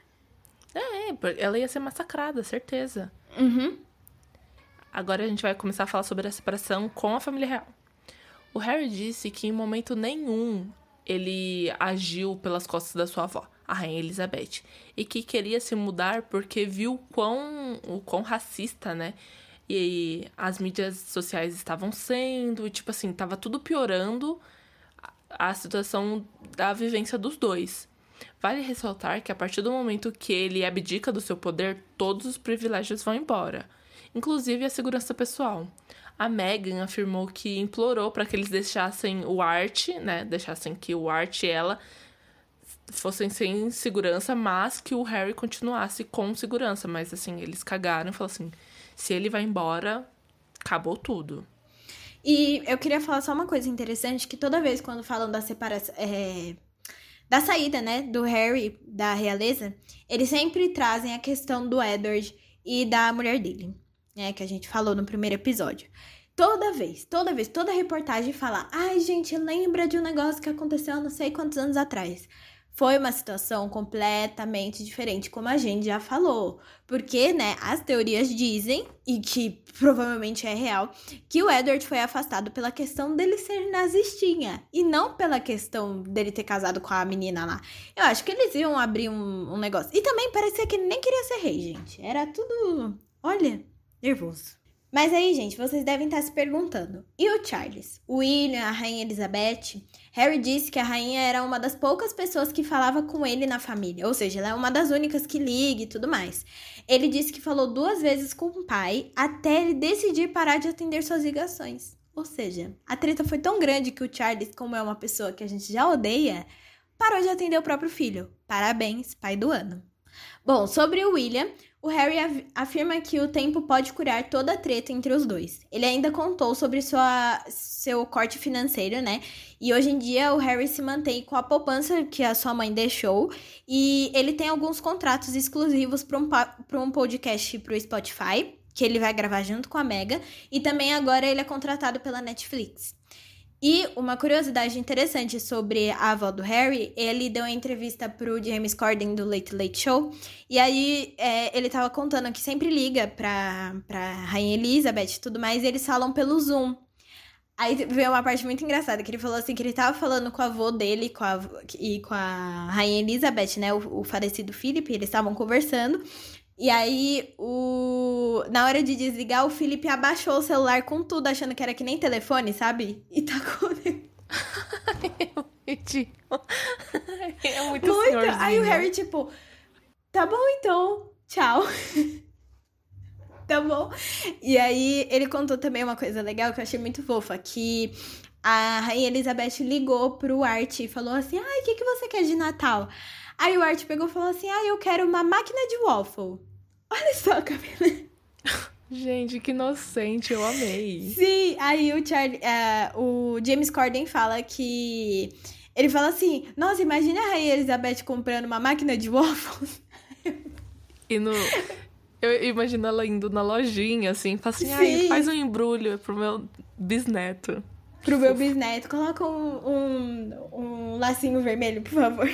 É, ela ia ser massacrada, certeza. Uhum. Agora a gente vai começar a falar sobre a separação com a família real. O Harry disse que em momento nenhum ele agiu pelas costas da sua avó, a Rainha Elizabeth, e que queria se mudar porque viu quão, o quão racista, né? E as mídias sociais estavam sendo, e tipo assim, tava tudo piorando a a situação da vivência dos dois. Vale ressaltar que a partir do momento que ele abdica do seu poder, todos os privilégios vão embora, inclusive a segurança pessoal. A Meghan afirmou que implorou para que eles deixassem o Art, né, deixassem que o Art e ela fossem sem segurança, mas que o Harry continuasse com segurança. Mas assim, eles cagaram e falaram assim: se ele vai embora, acabou tudo. E eu queria falar só uma coisa interessante, que toda vez quando falam da separação. É, da saída, né, do Harry da realeza, eles sempre trazem a questão do Edward e da mulher dele, né, que a gente falou no primeiro episódio. Toda vez, toda vez, toda reportagem fala: ai, gente, lembra de um negócio que aconteceu não sei quantos anos atrás. Foi uma situação completamente diferente, como a gente já falou. Porque, né, as teorias dizem, e que provavelmente é real, que o Edward foi afastado pela questão dele ser nazistinha. E não pela questão dele ter casado com a menina lá. Eu acho que eles iam abrir um, um negócio. E também parecia que ele nem queria ser rei, gente. Era tudo. Olha, nervoso. Mas aí, gente, vocês devem estar se perguntando: e o Charles? O William, a rainha Elizabeth? Harry disse que a rainha era uma das poucas pessoas que falava com ele na família, ou seja, ela é uma das únicas que liga e tudo mais. Ele disse que falou duas vezes com o pai até ele decidir parar de atender suas ligações. Ou seja, a treta foi tão grande que o Charles, como é uma pessoa que a gente já odeia, parou de atender o próprio filho. Parabéns, pai do ano. Bom, sobre o William, o Harry afirma que o tempo pode curar toda a treta entre os dois. Ele ainda contou sobre sua, seu corte financeiro, né? E hoje em dia o Harry se mantém com a poupança que a sua mãe deixou. E ele tem alguns contratos exclusivos para um, um podcast para o Spotify, que ele vai gravar junto com a Mega. E também agora ele é contratado pela Netflix. E uma curiosidade interessante sobre a avó do Harry, ele deu uma entrevista pro James Corden do Late Late Show, e aí é, ele tava contando que sempre liga pra, pra Rainha Elizabeth e tudo mais, e eles falam pelo Zoom. Aí veio uma parte muito engraçada, que ele falou assim, que ele tava falando com o avô dele com a, e com a Rainha Elizabeth, né, o, o falecido Philip, eles estavam conversando, e aí, o... na hora de desligar, o Felipe abaixou o celular com tudo, achando que era que nem telefone, sabe? E tacou nele. [laughs] é muito, muito. Aí o Harry, tipo, tá bom então, tchau. [laughs] tá bom. E aí, ele contou também uma coisa legal que eu achei muito fofa, que a Rainha Elizabeth ligou pro Art e falou assim, ai, o que, que você quer de Natal? Aí o Art pegou e falou assim, ai, eu quero uma máquina de waffle. [laughs] Olha só, Camila. Gente, que inocente, eu amei. Sim, aí o, Charlie, uh, o James Corden fala que. Ele fala assim: Nossa, imagina a Rainha Elizabeth comprando uma máquina de waffles. E no. Eu imagino ela indo na lojinha, assim, fala assim: Ai, faz um embrulho pro meu bisneto. Pro meu bisneto, coloca um, um, um lacinho vermelho, por favor.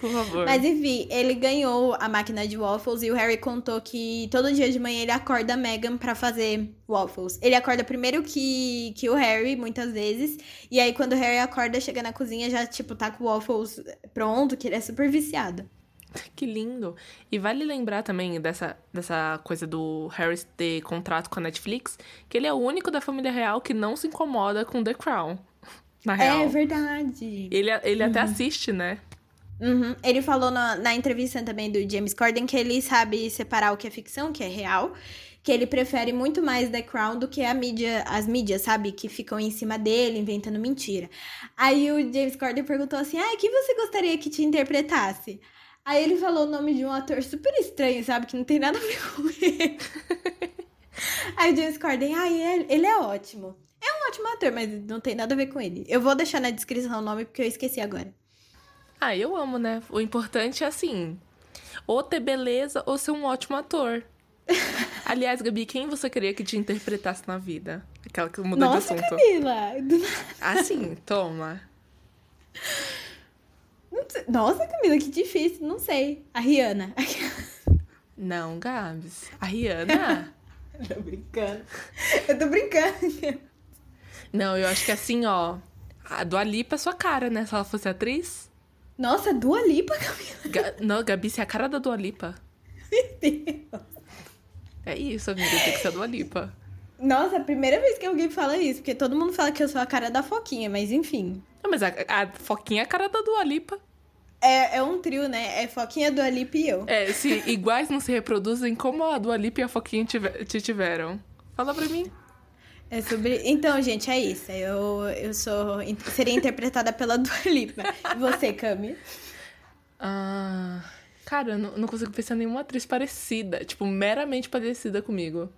Por favor. Mas enfim, ele ganhou a máquina de waffles e o Harry contou que todo dia de manhã ele acorda a Meghan pra fazer waffles. Ele acorda primeiro que, que o Harry, muitas vezes. E aí, quando o Harry acorda, chega na cozinha, já, tipo, tá com waffles pronto, que ele é super viciado. [laughs] Que lindo. E vale lembrar também dessa, dessa coisa do Harry ter contrato com a Netflix, que ele é o único da família real que não se incomoda com The Crown. [laughs] Na real. É verdade. Ele, ele uhum. até assiste, né? Uhum. Ele falou na, na entrevista também do James Corden que ele sabe separar o que é ficção, o que é real. Que ele prefere muito mais The Crown do que a mídia, as mídias, sabe? Que ficam em cima dele, inventando mentira. Aí o James Corden perguntou assim: Ah, que você gostaria que te interpretasse? Aí ele falou o nome de um ator super estranho, sabe? Que não tem nada a ver com ele. [laughs] Aí o James Corden, ah, ele, ele é ótimo. É um ótimo ator, mas não tem nada a ver com ele. Eu vou deixar na descrição o nome porque eu esqueci agora. Ah, eu amo, né? O importante é assim: ou ter beleza ou ser um ótimo ator. [laughs] Aliás, Gabi, quem você queria que te interpretasse na vida? Aquela que mudou Nossa, de assunto. Camila! Assim, toma. [laughs] Nossa, Camila, que difícil. Não sei. A Rihanna. Não, Gabs. A Rihanna? [laughs] tô brincando. Eu tô brincando. Não, eu acho que assim, ó. A Dua Lipa é sua cara, né? Se ela fosse atriz. Nossa, Dua Lipa, Camila. Ga não, Gabi, você é a cara da Dua Lipa. Meu Deus. É isso, amiga. Tem que ser a Dua Lipa. Nossa, é a primeira vez que alguém fala isso. Porque todo mundo fala que eu sou a cara da Foquinha, mas enfim. Não, mas a, a Foquinha é a cara da Dua Lipa. É, é um trio, né? É Foquinha, Dua Lipa e eu. É, se iguais não se reproduzem, como a Dua Lipa e a Foquinha tiver, te tiveram? Fala pra mim. É sobre. Então, gente, é isso. Eu, eu sou. Seria interpretada pela [laughs] Dua Lipa. E você, Cami? Ah, cara, eu não, não consigo pensar em nenhuma atriz parecida. Tipo, meramente parecida comigo.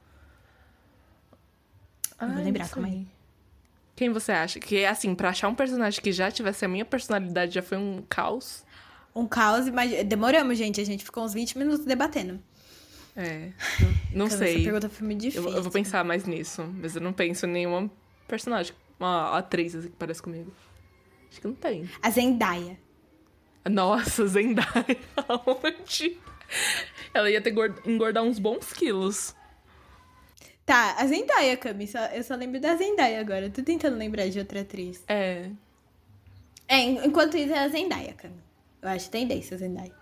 Eu vou Ai, lembrar, calma aí. Quem você acha? Que, assim, pra achar um personagem que já tivesse a minha personalidade já foi um caos. Um caos, mas demoramos, gente. A gente ficou uns 20 minutos debatendo. É, [laughs] não, não Essa sei. pergunta foi muito Eu, difícil. eu vou pensar mais nisso, mas eu não penso em nenhuma personagem, uma atriz assim, que parece comigo. Acho que não tem. A Zendaya. Nossa, [laughs] Zendaya, aonde? Ela ia ter gord- engordar uns bons quilos. Tá, a Zendaya, Cami. Só, eu só lembro da Zendaya agora. Tô tentando lembrar de outra atriz. É, É, en- enquanto isso é a Zendaya, Cami. Eu acho tendência Zendaya.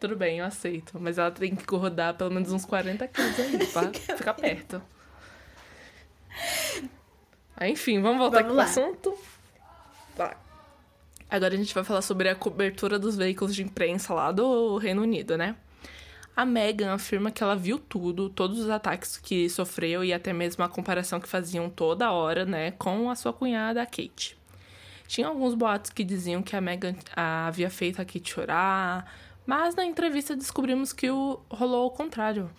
tudo bem, eu aceito. Mas ela tem que rodar pelo menos uns 40 quilos aí [laughs] pra ficar perto. Aí, enfim, vamos voltar Vamos aqui pro lá. assunto. Vai. Agora a gente vai falar sobre a cobertura dos veículos de imprensa lá do Reino Unido, né? A Meghan afirma que ela viu tudo, todos os ataques que sofreu e até mesmo a comparação que faziam toda hora, né, com a sua cunhada, a Kate. Tinha alguns boatos que diziam que a Meghan ah, havia feito a Kate chorar, mas na entrevista descobrimos que o, rolou o contrário.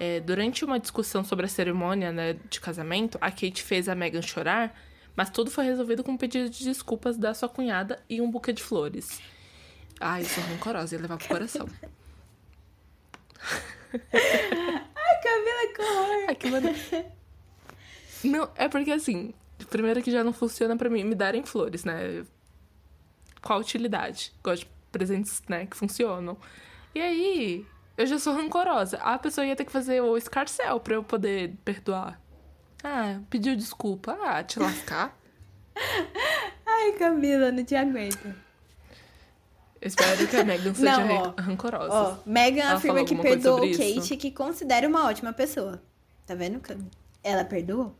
É, durante uma discussão sobre a cerimônia né, de casamento, a Kate fez a Meghan chorar, mas tudo foi resolvido com um pedido de desculpas da sua cunhada e um buquê de flores. Ai, eu sou rancorosa, ia levar pro coração. [laughs] Ai, Camila, que horror. Aquilo é... Não, é porque assim, primeiro que já não funciona pra mim me darem flores, né? Qual a utilidade? Gosto de presentes, né, que funcionam. E aí, eu já sou rancorosa. A pessoa ia ter que fazer o escarcel pra eu poder perdoar. Ah, pediu desculpa. Ah, te lascar. [laughs] Ai, Camila, não te aguento. Eu espero que a Megan seja Não, ó. ran- rancorosa. Ó, Megan Ela afirma que perdoou isso? Kate, que considera uma ótima pessoa. Tá vendo, Cami? Ela perdoou?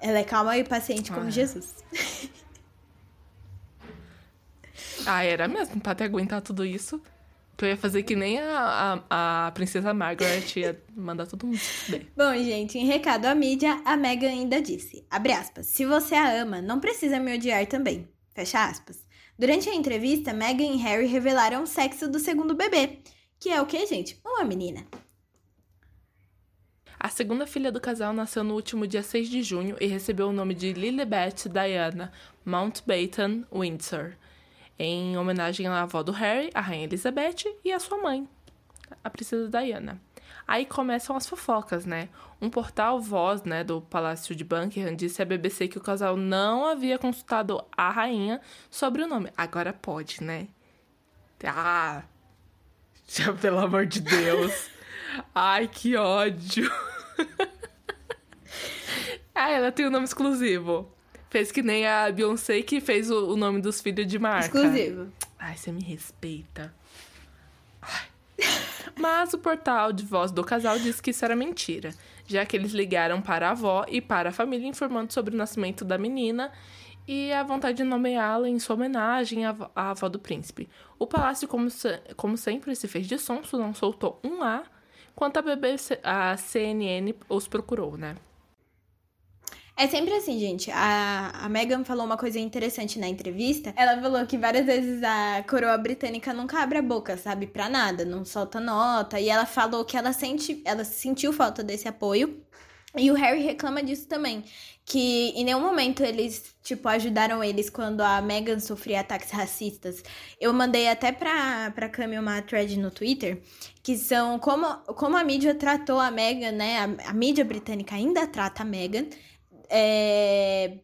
Ela é calma e paciente como Ah. Jesus. [laughs] Ah, era mesmo, pra ter aguentar tudo isso. Eu ia fazer que nem a, a, a princesa Margaret ia mandar todo mundo se. Bom, gente, em recado à mídia, a Megan ainda disse, abre aspas, se você a ama, não precisa me odiar também, fecha aspas. Durante a entrevista, Meghan e Harry revelaram o sexo do segundo bebê, que é o que, gente? Uma menina. A segunda filha do casal nasceu no último dia 6 de junho e recebeu o nome de Lilibet Diana Mountbatten Windsor, em homenagem à avó do Harry, a rainha Elizabeth, e à sua mãe, a princesa Diana. Aí começam as fofocas, né? Um portal voz, né, do Palácio de Buckingham disse à BBC que o casal não havia consultado a rainha sobre o nome. Agora pode, né? Ah, [laughs] já, pelo amor de Deus. Ai, que ódio. [laughs] ah, ela tem um nome exclusivo. Fez que nem a Beyoncé que fez o, o nome dos filhos de marca. Exclusivo. Ai, você me respeita. Ai. Mas o portal de voz do casal disse que isso era mentira, já que eles ligaram para a avó e para a família informando sobre o nascimento da menina e a vontade de nomeá-la em sua homenagem à, avó- à avó do príncipe. O palácio, como, se- como sempre, se fez de sonso, não soltou um A, enquanto a BBC, a CNN os procurou, né? É sempre assim, gente. A, a Meghan falou uma coisa interessante na entrevista. Ela falou que várias vezes a coroa britânica nunca abre a boca, sabe? Pra nada, não solta nota. E ela falou que ela sente, ela sentiu falta desse apoio. E o Harry reclama disso também. Que em nenhum momento eles, tipo, ajudaram eles quando a Meghan sofria ataques racistas. Eu mandei até pra, pra Cami uma thread no Twitter, que são como, como a mídia tratou a Meghan, né? A, a mídia britânica ainda trata a Meghan é,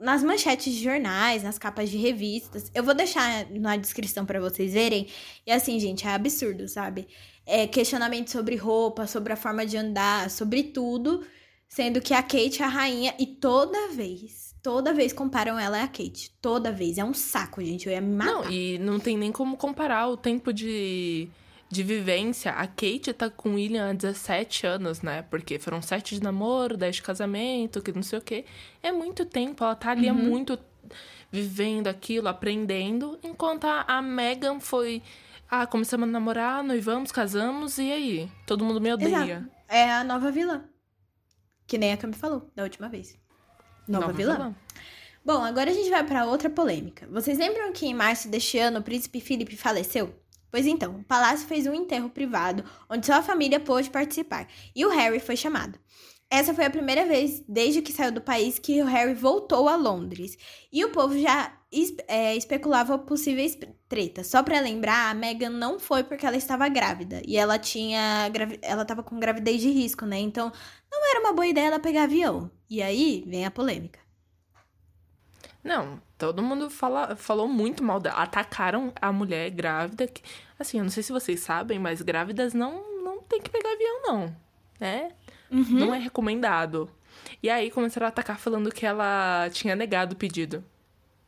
nas manchetes de jornais, nas capas de revistas. Eu vou deixar na descrição pra vocês verem. E assim, gente, é absurdo, sabe? É questionamento sobre roupa, sobre a forma de andar, sobre tudo. Sendo que a Kate é a rainha e toda vez, toda vez comparam ela a Kate. Toda vez. É um saco, gente. Eu ia me matar. Não, e não tem nem como comparar o tempo de, de vivência. A Kate tá com o William há 17 anos, né? Porque foram 7 de namoro, 10 de casamento, que não sei o quê. É muito tempo, ela tá ali há muito vivendo aquilo, aprendendo. Enquanto a, a Megan foi. Ah, começamos a namorar, noivamos, casamos, e aí? Todo mundo me odeia. Exato. É a nova vilã. Que nem a Cami falou da última vez. Nova, vilã. Bom, agora a gente vai para outra polêmica. Vocês lembram que em março deste ano o príncipe Philip faleceu? Pois então, o palácio fez um enterro privado onde sua família pôde participar e o Harry foi chamado. Essa foi a primeira vez desde que saiu do país que o Harry voltou a Londres. E o povo já é, especulava possíveis tretas. Só para lembrar, a Meghan não foi porque ela estava grávida. E ela tinha. Ela estava com gravidez de risco, né? Então não era uma boa ideia ela pegar avião. E aí vem a polêmica. Não, todo mundo fala, falou muito mal dela. Atacaram a mulher grávida. Que, assim, eu não sei se vocês sabem, mas grávidas não, não tem que pegar avião, não. Né? Uhum. Não é recomendado. E aí começaram a atacar falando que ela tinha negado o pedido.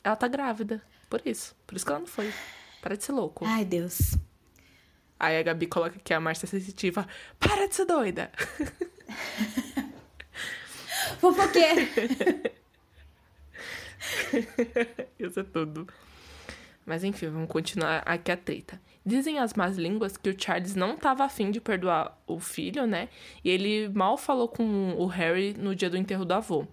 Ela tá grávida. Por isso. Por isso que ela não foi. Para de ser louco. Ai, Deus. Aí a Gabi coloca que a Márcia sensitiva. Para de ser doida! [laughs] Fofoqueira! [laughs] Isso é tudo. Mas enfim, vamos continuar aqui a treta. Dizem as más línguas que o Charles não estava afim de perdoar o filho, né? E ele mal falou com o Harry no dia do enterro do avô.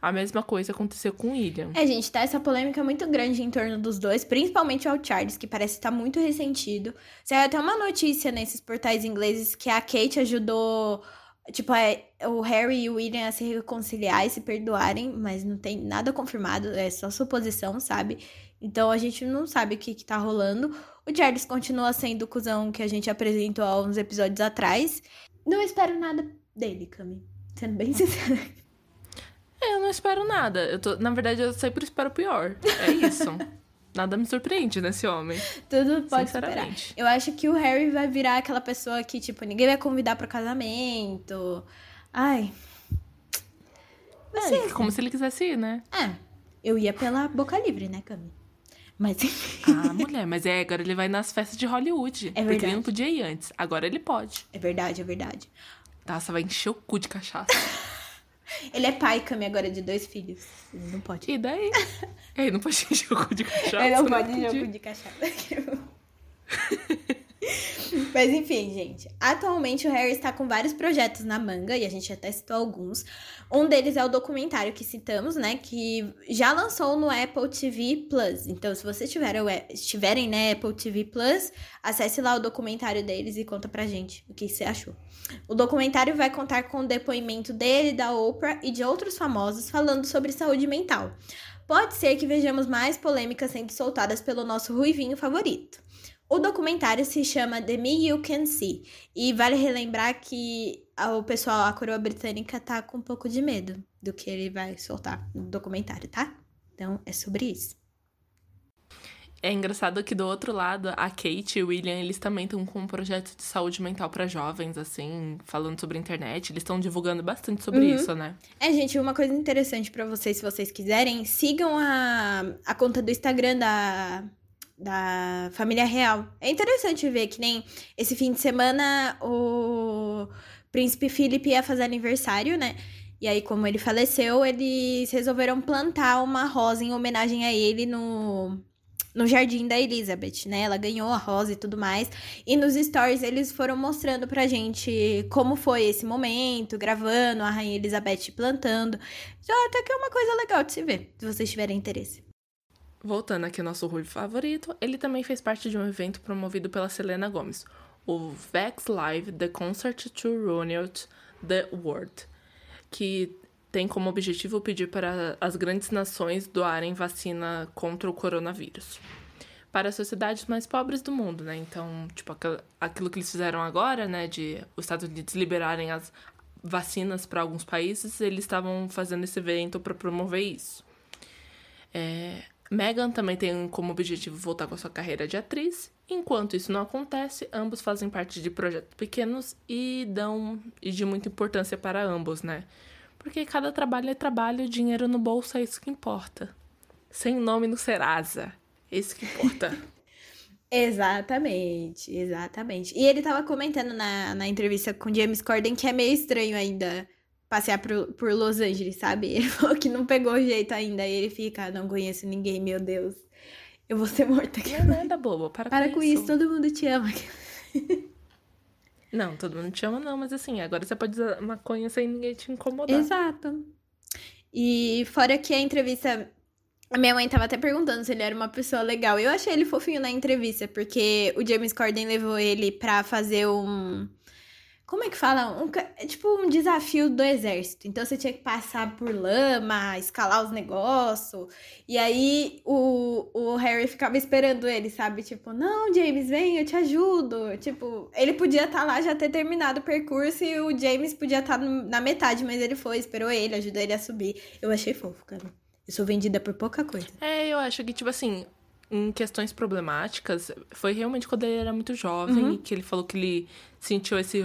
A mesma coisa aconteceu com o William. É, gente, tá essa polêmica muito grande em torno dos dois, principalmente ao Charles, que parece estar muito ressentido. Saiu até uma notícia nesses portais ingleses que a Kate ajudou, tipo, é, o Harry e o William a se reconciliar e se perdoarem, mas não tem nada confirmado, é só suposição, sabe? Então a gente não sabe o que, que tá rolando. O Charles continua sendo o cuzão que a gente apresentou há uns episódios atrás. Não espero nada dele, Cami. Sendo bem [laughs] sincera. É, eu não espero nada. Eu tô, na verdade, eu sempre espero o pior. É isso. [laughs] Nada me surpreende nesse homem. Tudo pode esperar. Eu acho que o Harry vai virar aquela pessoa que, tipo, ninguém vai convidar pro casamento. Ai. É, como se ele quisesse ir, né? É. Eu ia pela boca livre, né, Cami? Mas [laughs] Ah, mulher, mas é, agora ele vai nas festas de Hollywood. É verdade. Porque ele não podia ir antes. Agora ele pode. É verdade, é verdade. Nossa, vai encher o cu de cachaça. [laughs] ele é pai, Cami, agora de dois filhos. Ele não pode. E daí? [laughs] ele não pode encher o cu de cachaça. Ele não pode encher o cu de cachaça. Mas enfim, gente. Atualmente o Harry está com vários projetos na manga e a gente até citou alguns. Um deles é o documentário que citamos, né? Que já lançou no Apple TV Plus. Então, se vocês tiverem, estiverem né, Apple TV Plus, acesse lá o documentário deles e conta pra gente o que você achou. O documentário vai contar com o depoimento dele, da Oprah e de outros famosos falando sobre saúde mental. Pode ser que vejamos mais polêmicas sendo soltadas pelo nosso ruivinho favorito. O documentário se chama The Me You Can See e vale relembrar que o pessoal, a coroa britânica, tá com um pouco de medo do que ele vai soltar no documentário, tá? Então é sobre isso. É engraçado que do outro lado, a Kate e o William, eles também estão com um projeto de saúde mental para jovens, assim, falando sobre a internet. Eles estão divulgando bastante sobre uhum. isso, né? É, gente, uma coisa interessante para vocês, se vocês quiserem, sigam a, a conta do Instagram da da família real. É interessante ver que nem esse fim de semana o príncipe Felipe ia fazer aniversário, né? E aí, como ele faleceu, eles resolveram plantar uma rosa em homenagem a ele no, no jardim da Elizabeth, né? Ela ganhou a rosa e tudo mais. E nos stories eles foram mostrando pra gente como foi esse momento, gravando a Rainha Elizabeth plantando. Então, até que é uma coisa legal de se ver, se vocês tiverem interesse. Voltando aqui ao nosso Rui favorito, ele também fez parte de um evento promovido pela Selena Gomes, o Vex Live The Concert to Reunite the World, que tem como objetivo pedir para as grandes nações doarem vacina contra o coronavírus. Para as sociedades mais pobres do mundo, né? Então, tipo, aquilo que eles fizeram agora, né, de os Estados Unidos liberarem as vacinas para alguns países, eles estavam fazendo esse evento para promover isso. É, Megan também tem como objetivo voltar com a sua carreira de atriz. Enquanto isso não acontece, ambos fazem parte de projetos pequenos e dão e de muita importância para ambos, né? Porque cada trabalho é trabalho, dinheiro no bolso é isso que importa. Sem nome no Serasa. É isso que importa. [laughs] exatamente, exatamente. E ele tava comentando na, na entrevista com James Corden que é meio estranho ainda passear por, por Los Angeles, sabe? [laughs] Ele falou que não pegou jeito ainda. E ele fica, não conheço ninguém, meu Deus. Eu vou ser morta aqui. Não é nada boba, para, para com, com isso. isso. todo mundo te ama. Não, todo mundo te ama não, mas assim, agora você pode usar maconha sem ninguém te incomodar. Exato. E fora que a entrevista A minha mãe tava até perguntando se ele era uma pessoa legal. Eu achei ele fofinho na entrevista, porque o James Corden levou ele pra fazer um. Como é que fala? Um, é tipo um desafio do exército. Então você tinha que passar por lama, escalar os negócios. E aí o, o Harry ficava esperando ele, sabe? Tipo, não, James, vem, eu te ajudo. Tipo, ele podia estar tá lá já ter terminado o percurso e o James podia estar tá na metade, mas ele foi, esperou ele, ajudou ele a subir. Eu achei fofo, cara. Eu sou vendida por pouca coisa. É, eu acho que, tipo assim, em questões problemáticas, foi realmente quando ele era muito jovem, uhum. que ele falou que ele sentiu esse,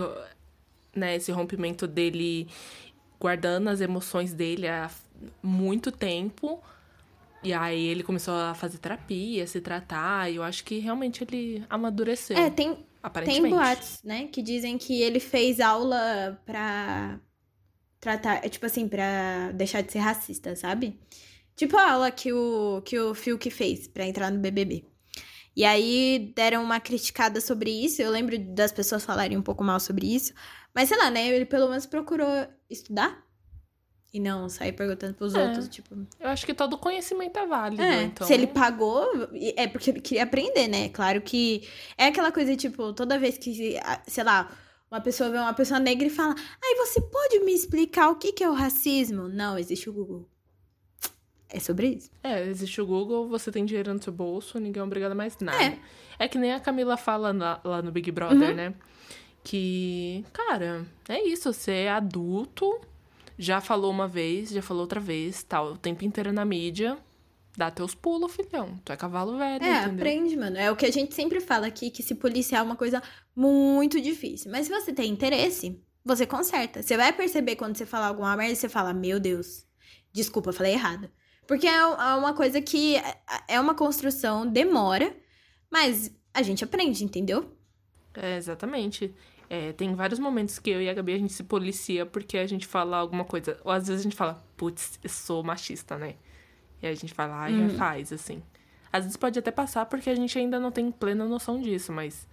né, esse rompimento dele guardando as emoções dele há muito tempo. E aí ele começou a fazer terapia, se tratar, e eu acho que realmente ele amadureceu. É, tem, tem boatos, né, que dizem que ele fez aula pra tratar, tipo assim, pra deixar de ser racista, sabe? Tipo a aula que o, que o Fiuk fez para entrar no BBB. E aí deram uma criticada sobre isso. Eu lembro das pessoas falarem um pouco mal sobre isso. Mas sei lá, né? Ele pelo menos procurou estudar. E não sair perguntando pros é, outros, tipo. Eu acho que todo conhecimento é válido. É, então... Se ele pagou, é porque ele queria aprender, né? Claro que é aquela coisa, tipo, toda vez que, sei lá, uma pessoa vê uma pessoa negra e fala: Ai, você pode me explicar o que, que é o racismo? Não, existe o Google. É sobre isso. É, existe o Google, você tem dinheiro no seu bolso, ninguém é obrigado a mais nada. É, é que nem a Camila fala na, lá no Big Brother, uhum. né? Que, cara, é isso, você é adulto, já falou uma vez, já falou outra vez, tal, o tempo inteiro na mídia. Dá teus pulos, filhão. Tu é cavalo velho, É, entendeu? aprende, mano. É o que a gente sempre fala aqui, que se policiar é uma coisa muito difícil. Mas se você tem interesse, você conserta. Você vai perceber quando você falar alguma merda, você fala, meu Deus, desculpa, falei errado. Porque é, é uma coisa que é, é uma construção, demora, mas a gente aprende, entendeu? É, exatamente. É, tem vários momentos que eu e a Gabi a gente se policia porque a gente fala alguma coisa. Ou às vezes a gente fala, putz, eu sou machista, né? E a gente fala, ai, uhum. faz, assim. Às vezes pode até passar porque a gente ainda não tem plena noção disso, mas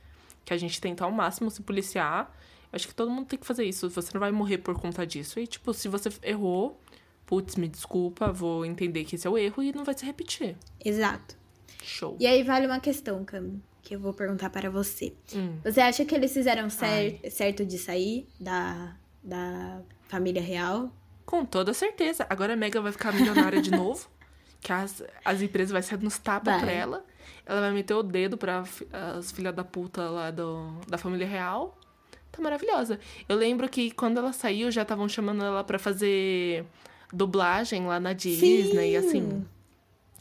que a gente tenta ao máximo se policiar. Acho que todo mundo tem que fazer isso. Você não vai morrer por conta disso. E, tipo, se você errou, putz, me desculpa, vou entender que esse é o erro e não vai se repetir. Exato. Show. E aí vale uma questão, Cam, que eu vou perguntar para você. Hum. Você acha que eles fizeram cer Ai. certo de sair da, da família real? Com toda certeza. Agora a Mega vai ficar milionária de [laughs] novo. Que as, as empresas vão ser nos tapas pra ela. Ela vai meter o dedo para as filhas da puta lá do, da família real. Tá maravilhosa. Eu lembro que quando ela saiu, já estavam chamando ela para fazer dublagem lá na Disney, Sim. e assim.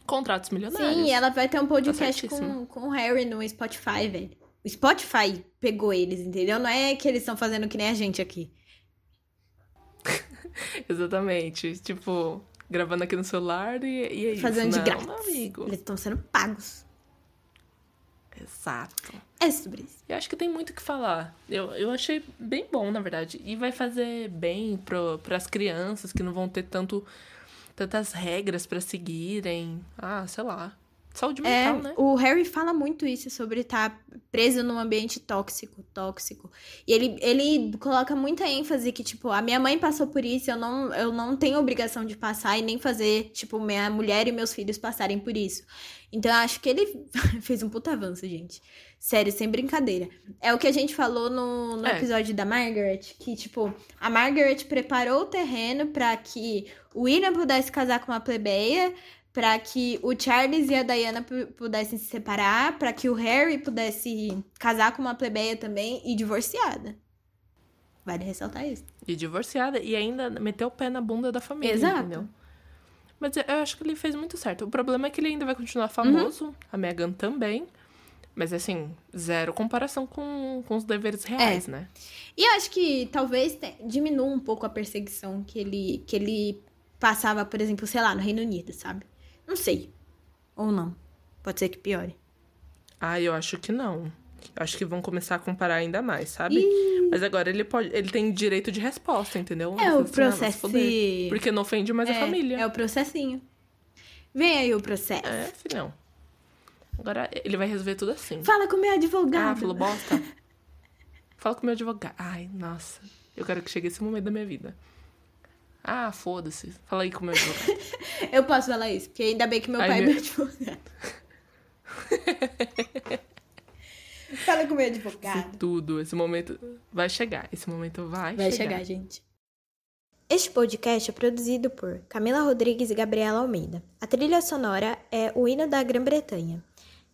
Contratos milionários. Sim, ela vai ter um podcast tá com, com o Harry no Spotify, velho. O Spotify pegou eles, entendeu? Não é que eles estão fazendo que nem a gente aqui. [laughs] Exatamente. Tipo, gravando aqui no celular e, e é isso. Fazendo de graça. Eles estão sendo pagos. Exato. É sobre isso. Eu acho que tem muito o que falar. Eu, eu achei bem bom, na verdade. E vai fazer bem para as crianças que não vão ter tanto tantas regras para seguirem. Ah, sei lá. Saúde é, mental, é, né? O Harry fala muito isso sobre estar tá preso num ambiente tóxico, tóxico. E ele, ele coloca muita ênfase que, tipo, a minha mãe passou por isso, eu não, eu não tenho obrigação de passar e nem fazer, tipo, minha mulher e meus filhos passarem por isso. Então, eu acho que ele [laughs] fez um puta avanço, gente. Sério, sem brincadeira. É o que a gente falou no, no é. episódio da Margaret, que, tipo, a Margaret preparou o terreno para que o William pudesse casar com uma plebeia, para que o Charles e a Diana pudessem se separar, para que o Harry pudesse casar com uma plebeia também e divorciada. Vale ressaltar isso. E divorciada e ainda meteu o pé na bunda da família, Exato. entendeu? Mas eu acho que ele fez muito certo. O problema é que ele ainda vai continuar famoso, uhum. a Megan também. Mas assim, zero comparação com, com os deveres reais, é. né? E acho que talvez diminua um pouco a perseguição que ele, que ele passava, por exemplo, sei lá, no Reino Unido, sabe? Não sei. Ou não. Pode ser que piore. Ah, eu acho que não. Eu acho que vão começar a comparar ainda mais, sabe? E... Mas agora ele pode, ele tem direito de resposta, entendeu? É o assim, processo. Porque não ofende mais é, a família. É o processinho. Vem aí o processo. É, filhão. Agora ele vai resolver tudo assim. Fala com o meu advogado. Ah, falou bosta. Fala com o meu advogado. Ai, nossa. Eu quero que chegue esse momento da minha vida. Ah, foda-se. Fala aí com o meu advogado. [laughs] eu posso falar isso, porque ainda bem que meu Ai, pai é meu- meu advogado. [laughs] Fala com o meu advogado. Tudo. Esse momento vai chegar. Esse momento vai, Vai chegar, gente. Este podcast é produzido por Camila Rodrigues e Gabriela Almeida. A trilha sonora é o hino da Grã-Bretanha.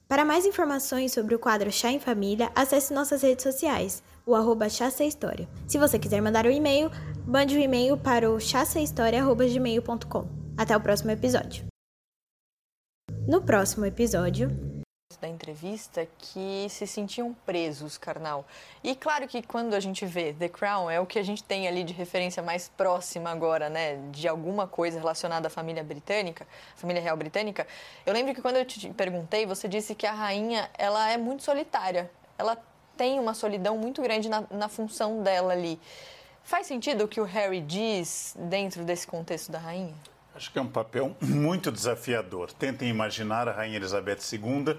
Para mais informações sobre o quadro Chá em Família, acesse nossas redes sociais, o arroba Chá Sem História. Se você quiser mandar um e-mail, mande um e-mail para o chassemhistoria.gmail.com. Até o próximo episódio. No próximo episódio, da entrevista que se sentiam presos, carnal. E claro que quando a gente vê The Crown, é o que a gente tem ali de referência mais próxima agora, né, de alguma coisa relacionada à família britânica, família real britânica. Eu lembro que quando eu te perguntei, você disse que a rainha, ela é muito solitária. Ela tem uma solidão muito grande na, na função dela ali. Faz sentido o que o Harry diz dentro desse contexto da rainha? Acho que é um papel [clears throat] muito desafiador. Tentem imaginar a Rainha Elizabeth II,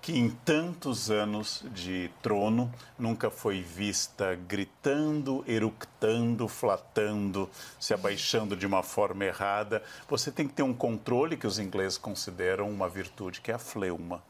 que em tantos anos de trono nunca foi vista gritando, eructando, flatando, se abaixando de uma forma errada. Você tem que ter um controle que os ingleses consideram uma virtude, que é a fleuma.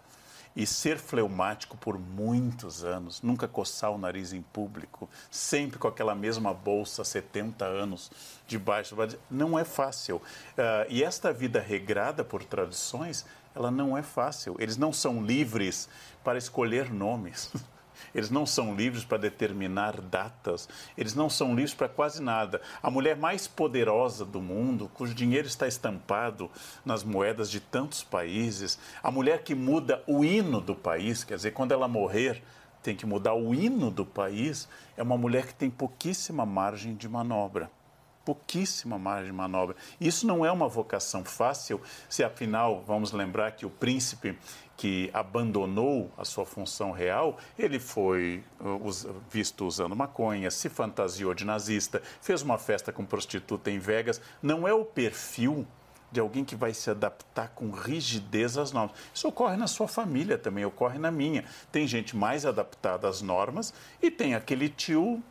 E ser fleumático por muitos anos, nunca coçar o nariz em público, sempre com aquela mesma bolsa, 70 anos, debaixo, não é fácil. Uh, e esta vida regrada por tradições, ela não é fácil. Eles não são livres para escolher nomes. [laughs] Eles não são livres para determinar datas, eles não são livres para quase nada. A mulher mais poderosa do mundo, cujo dinheiro está estampado nas moedas de tantos países, a mulher que muda o hino do país, quer dizer, quando ela morrer, tem que mudar o hino do país, é uma mulher que tem pouquíssima margem de manobra pouquíssima margem de manobra. Isso não é uma vocação fácil, se afinal, vamos lembrar que o príncipe que abandonou a sua função real, ele foi uh, visto usando maconha, se fantasiou de nazista, fez uma festa com prostituta em Vegas. Não é o perfil de alguém que vai se adaptar com rigidez às normas. Isso ocorre na sua família também, ocorre na minha. Tem gente mais adaptada às normas e tem aquele tio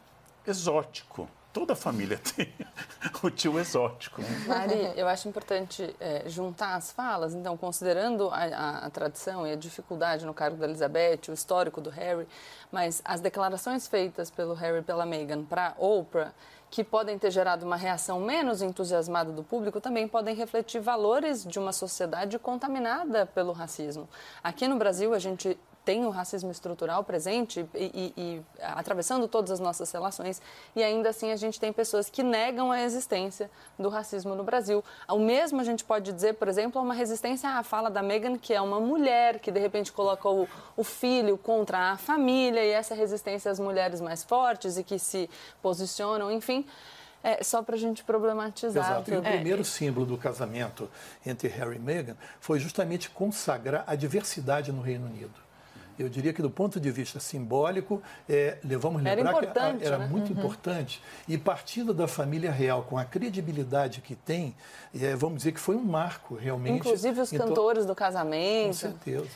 exótico. Toda família [laughs] tem o tio exótico. Né? Mari, eu acho importante é, juntar as falas, então, considerando a, a, a, tradição e a dificuldade no cargo da Elizabeth, o histórico do Harry, mas as declarações feitas pelo Harry e pela Meghan para Oprah, que podem ter gerado uma reação menos entusiasmada do público, também podem refletir valores de uma sociedade contaminada pelo racismo. Aqui no Brasil, a gente tem o racismo estrutural presente e, e, e, atravessando todas as nossas relações e ainda assim a gente tem pessoas que negam a existência do racismo no Brasil. O mesmo a gente pode dizer, por exemplo, a uma resistência à fala da Meghan, que é uma mulher que de repente colocou o, o filho contra a família e essa resistência às mulheres mais fortes e que se posicionam, enfim. É, só para a gente problematizar. Exato. E o primeiro símbolo do casamento entre Harry e Meghan foi justamente consagrar a diversidade no Reino Unido. Eu diria que do ponto de vista simbólico, é, levamos era lembrar que a, era né? muito uhum. importante. E partindo da família real, com a credibilidade que tem, é, vamos dizer que foi um marco realmente. Inclusive os então, cantores do casamento. Com certeza.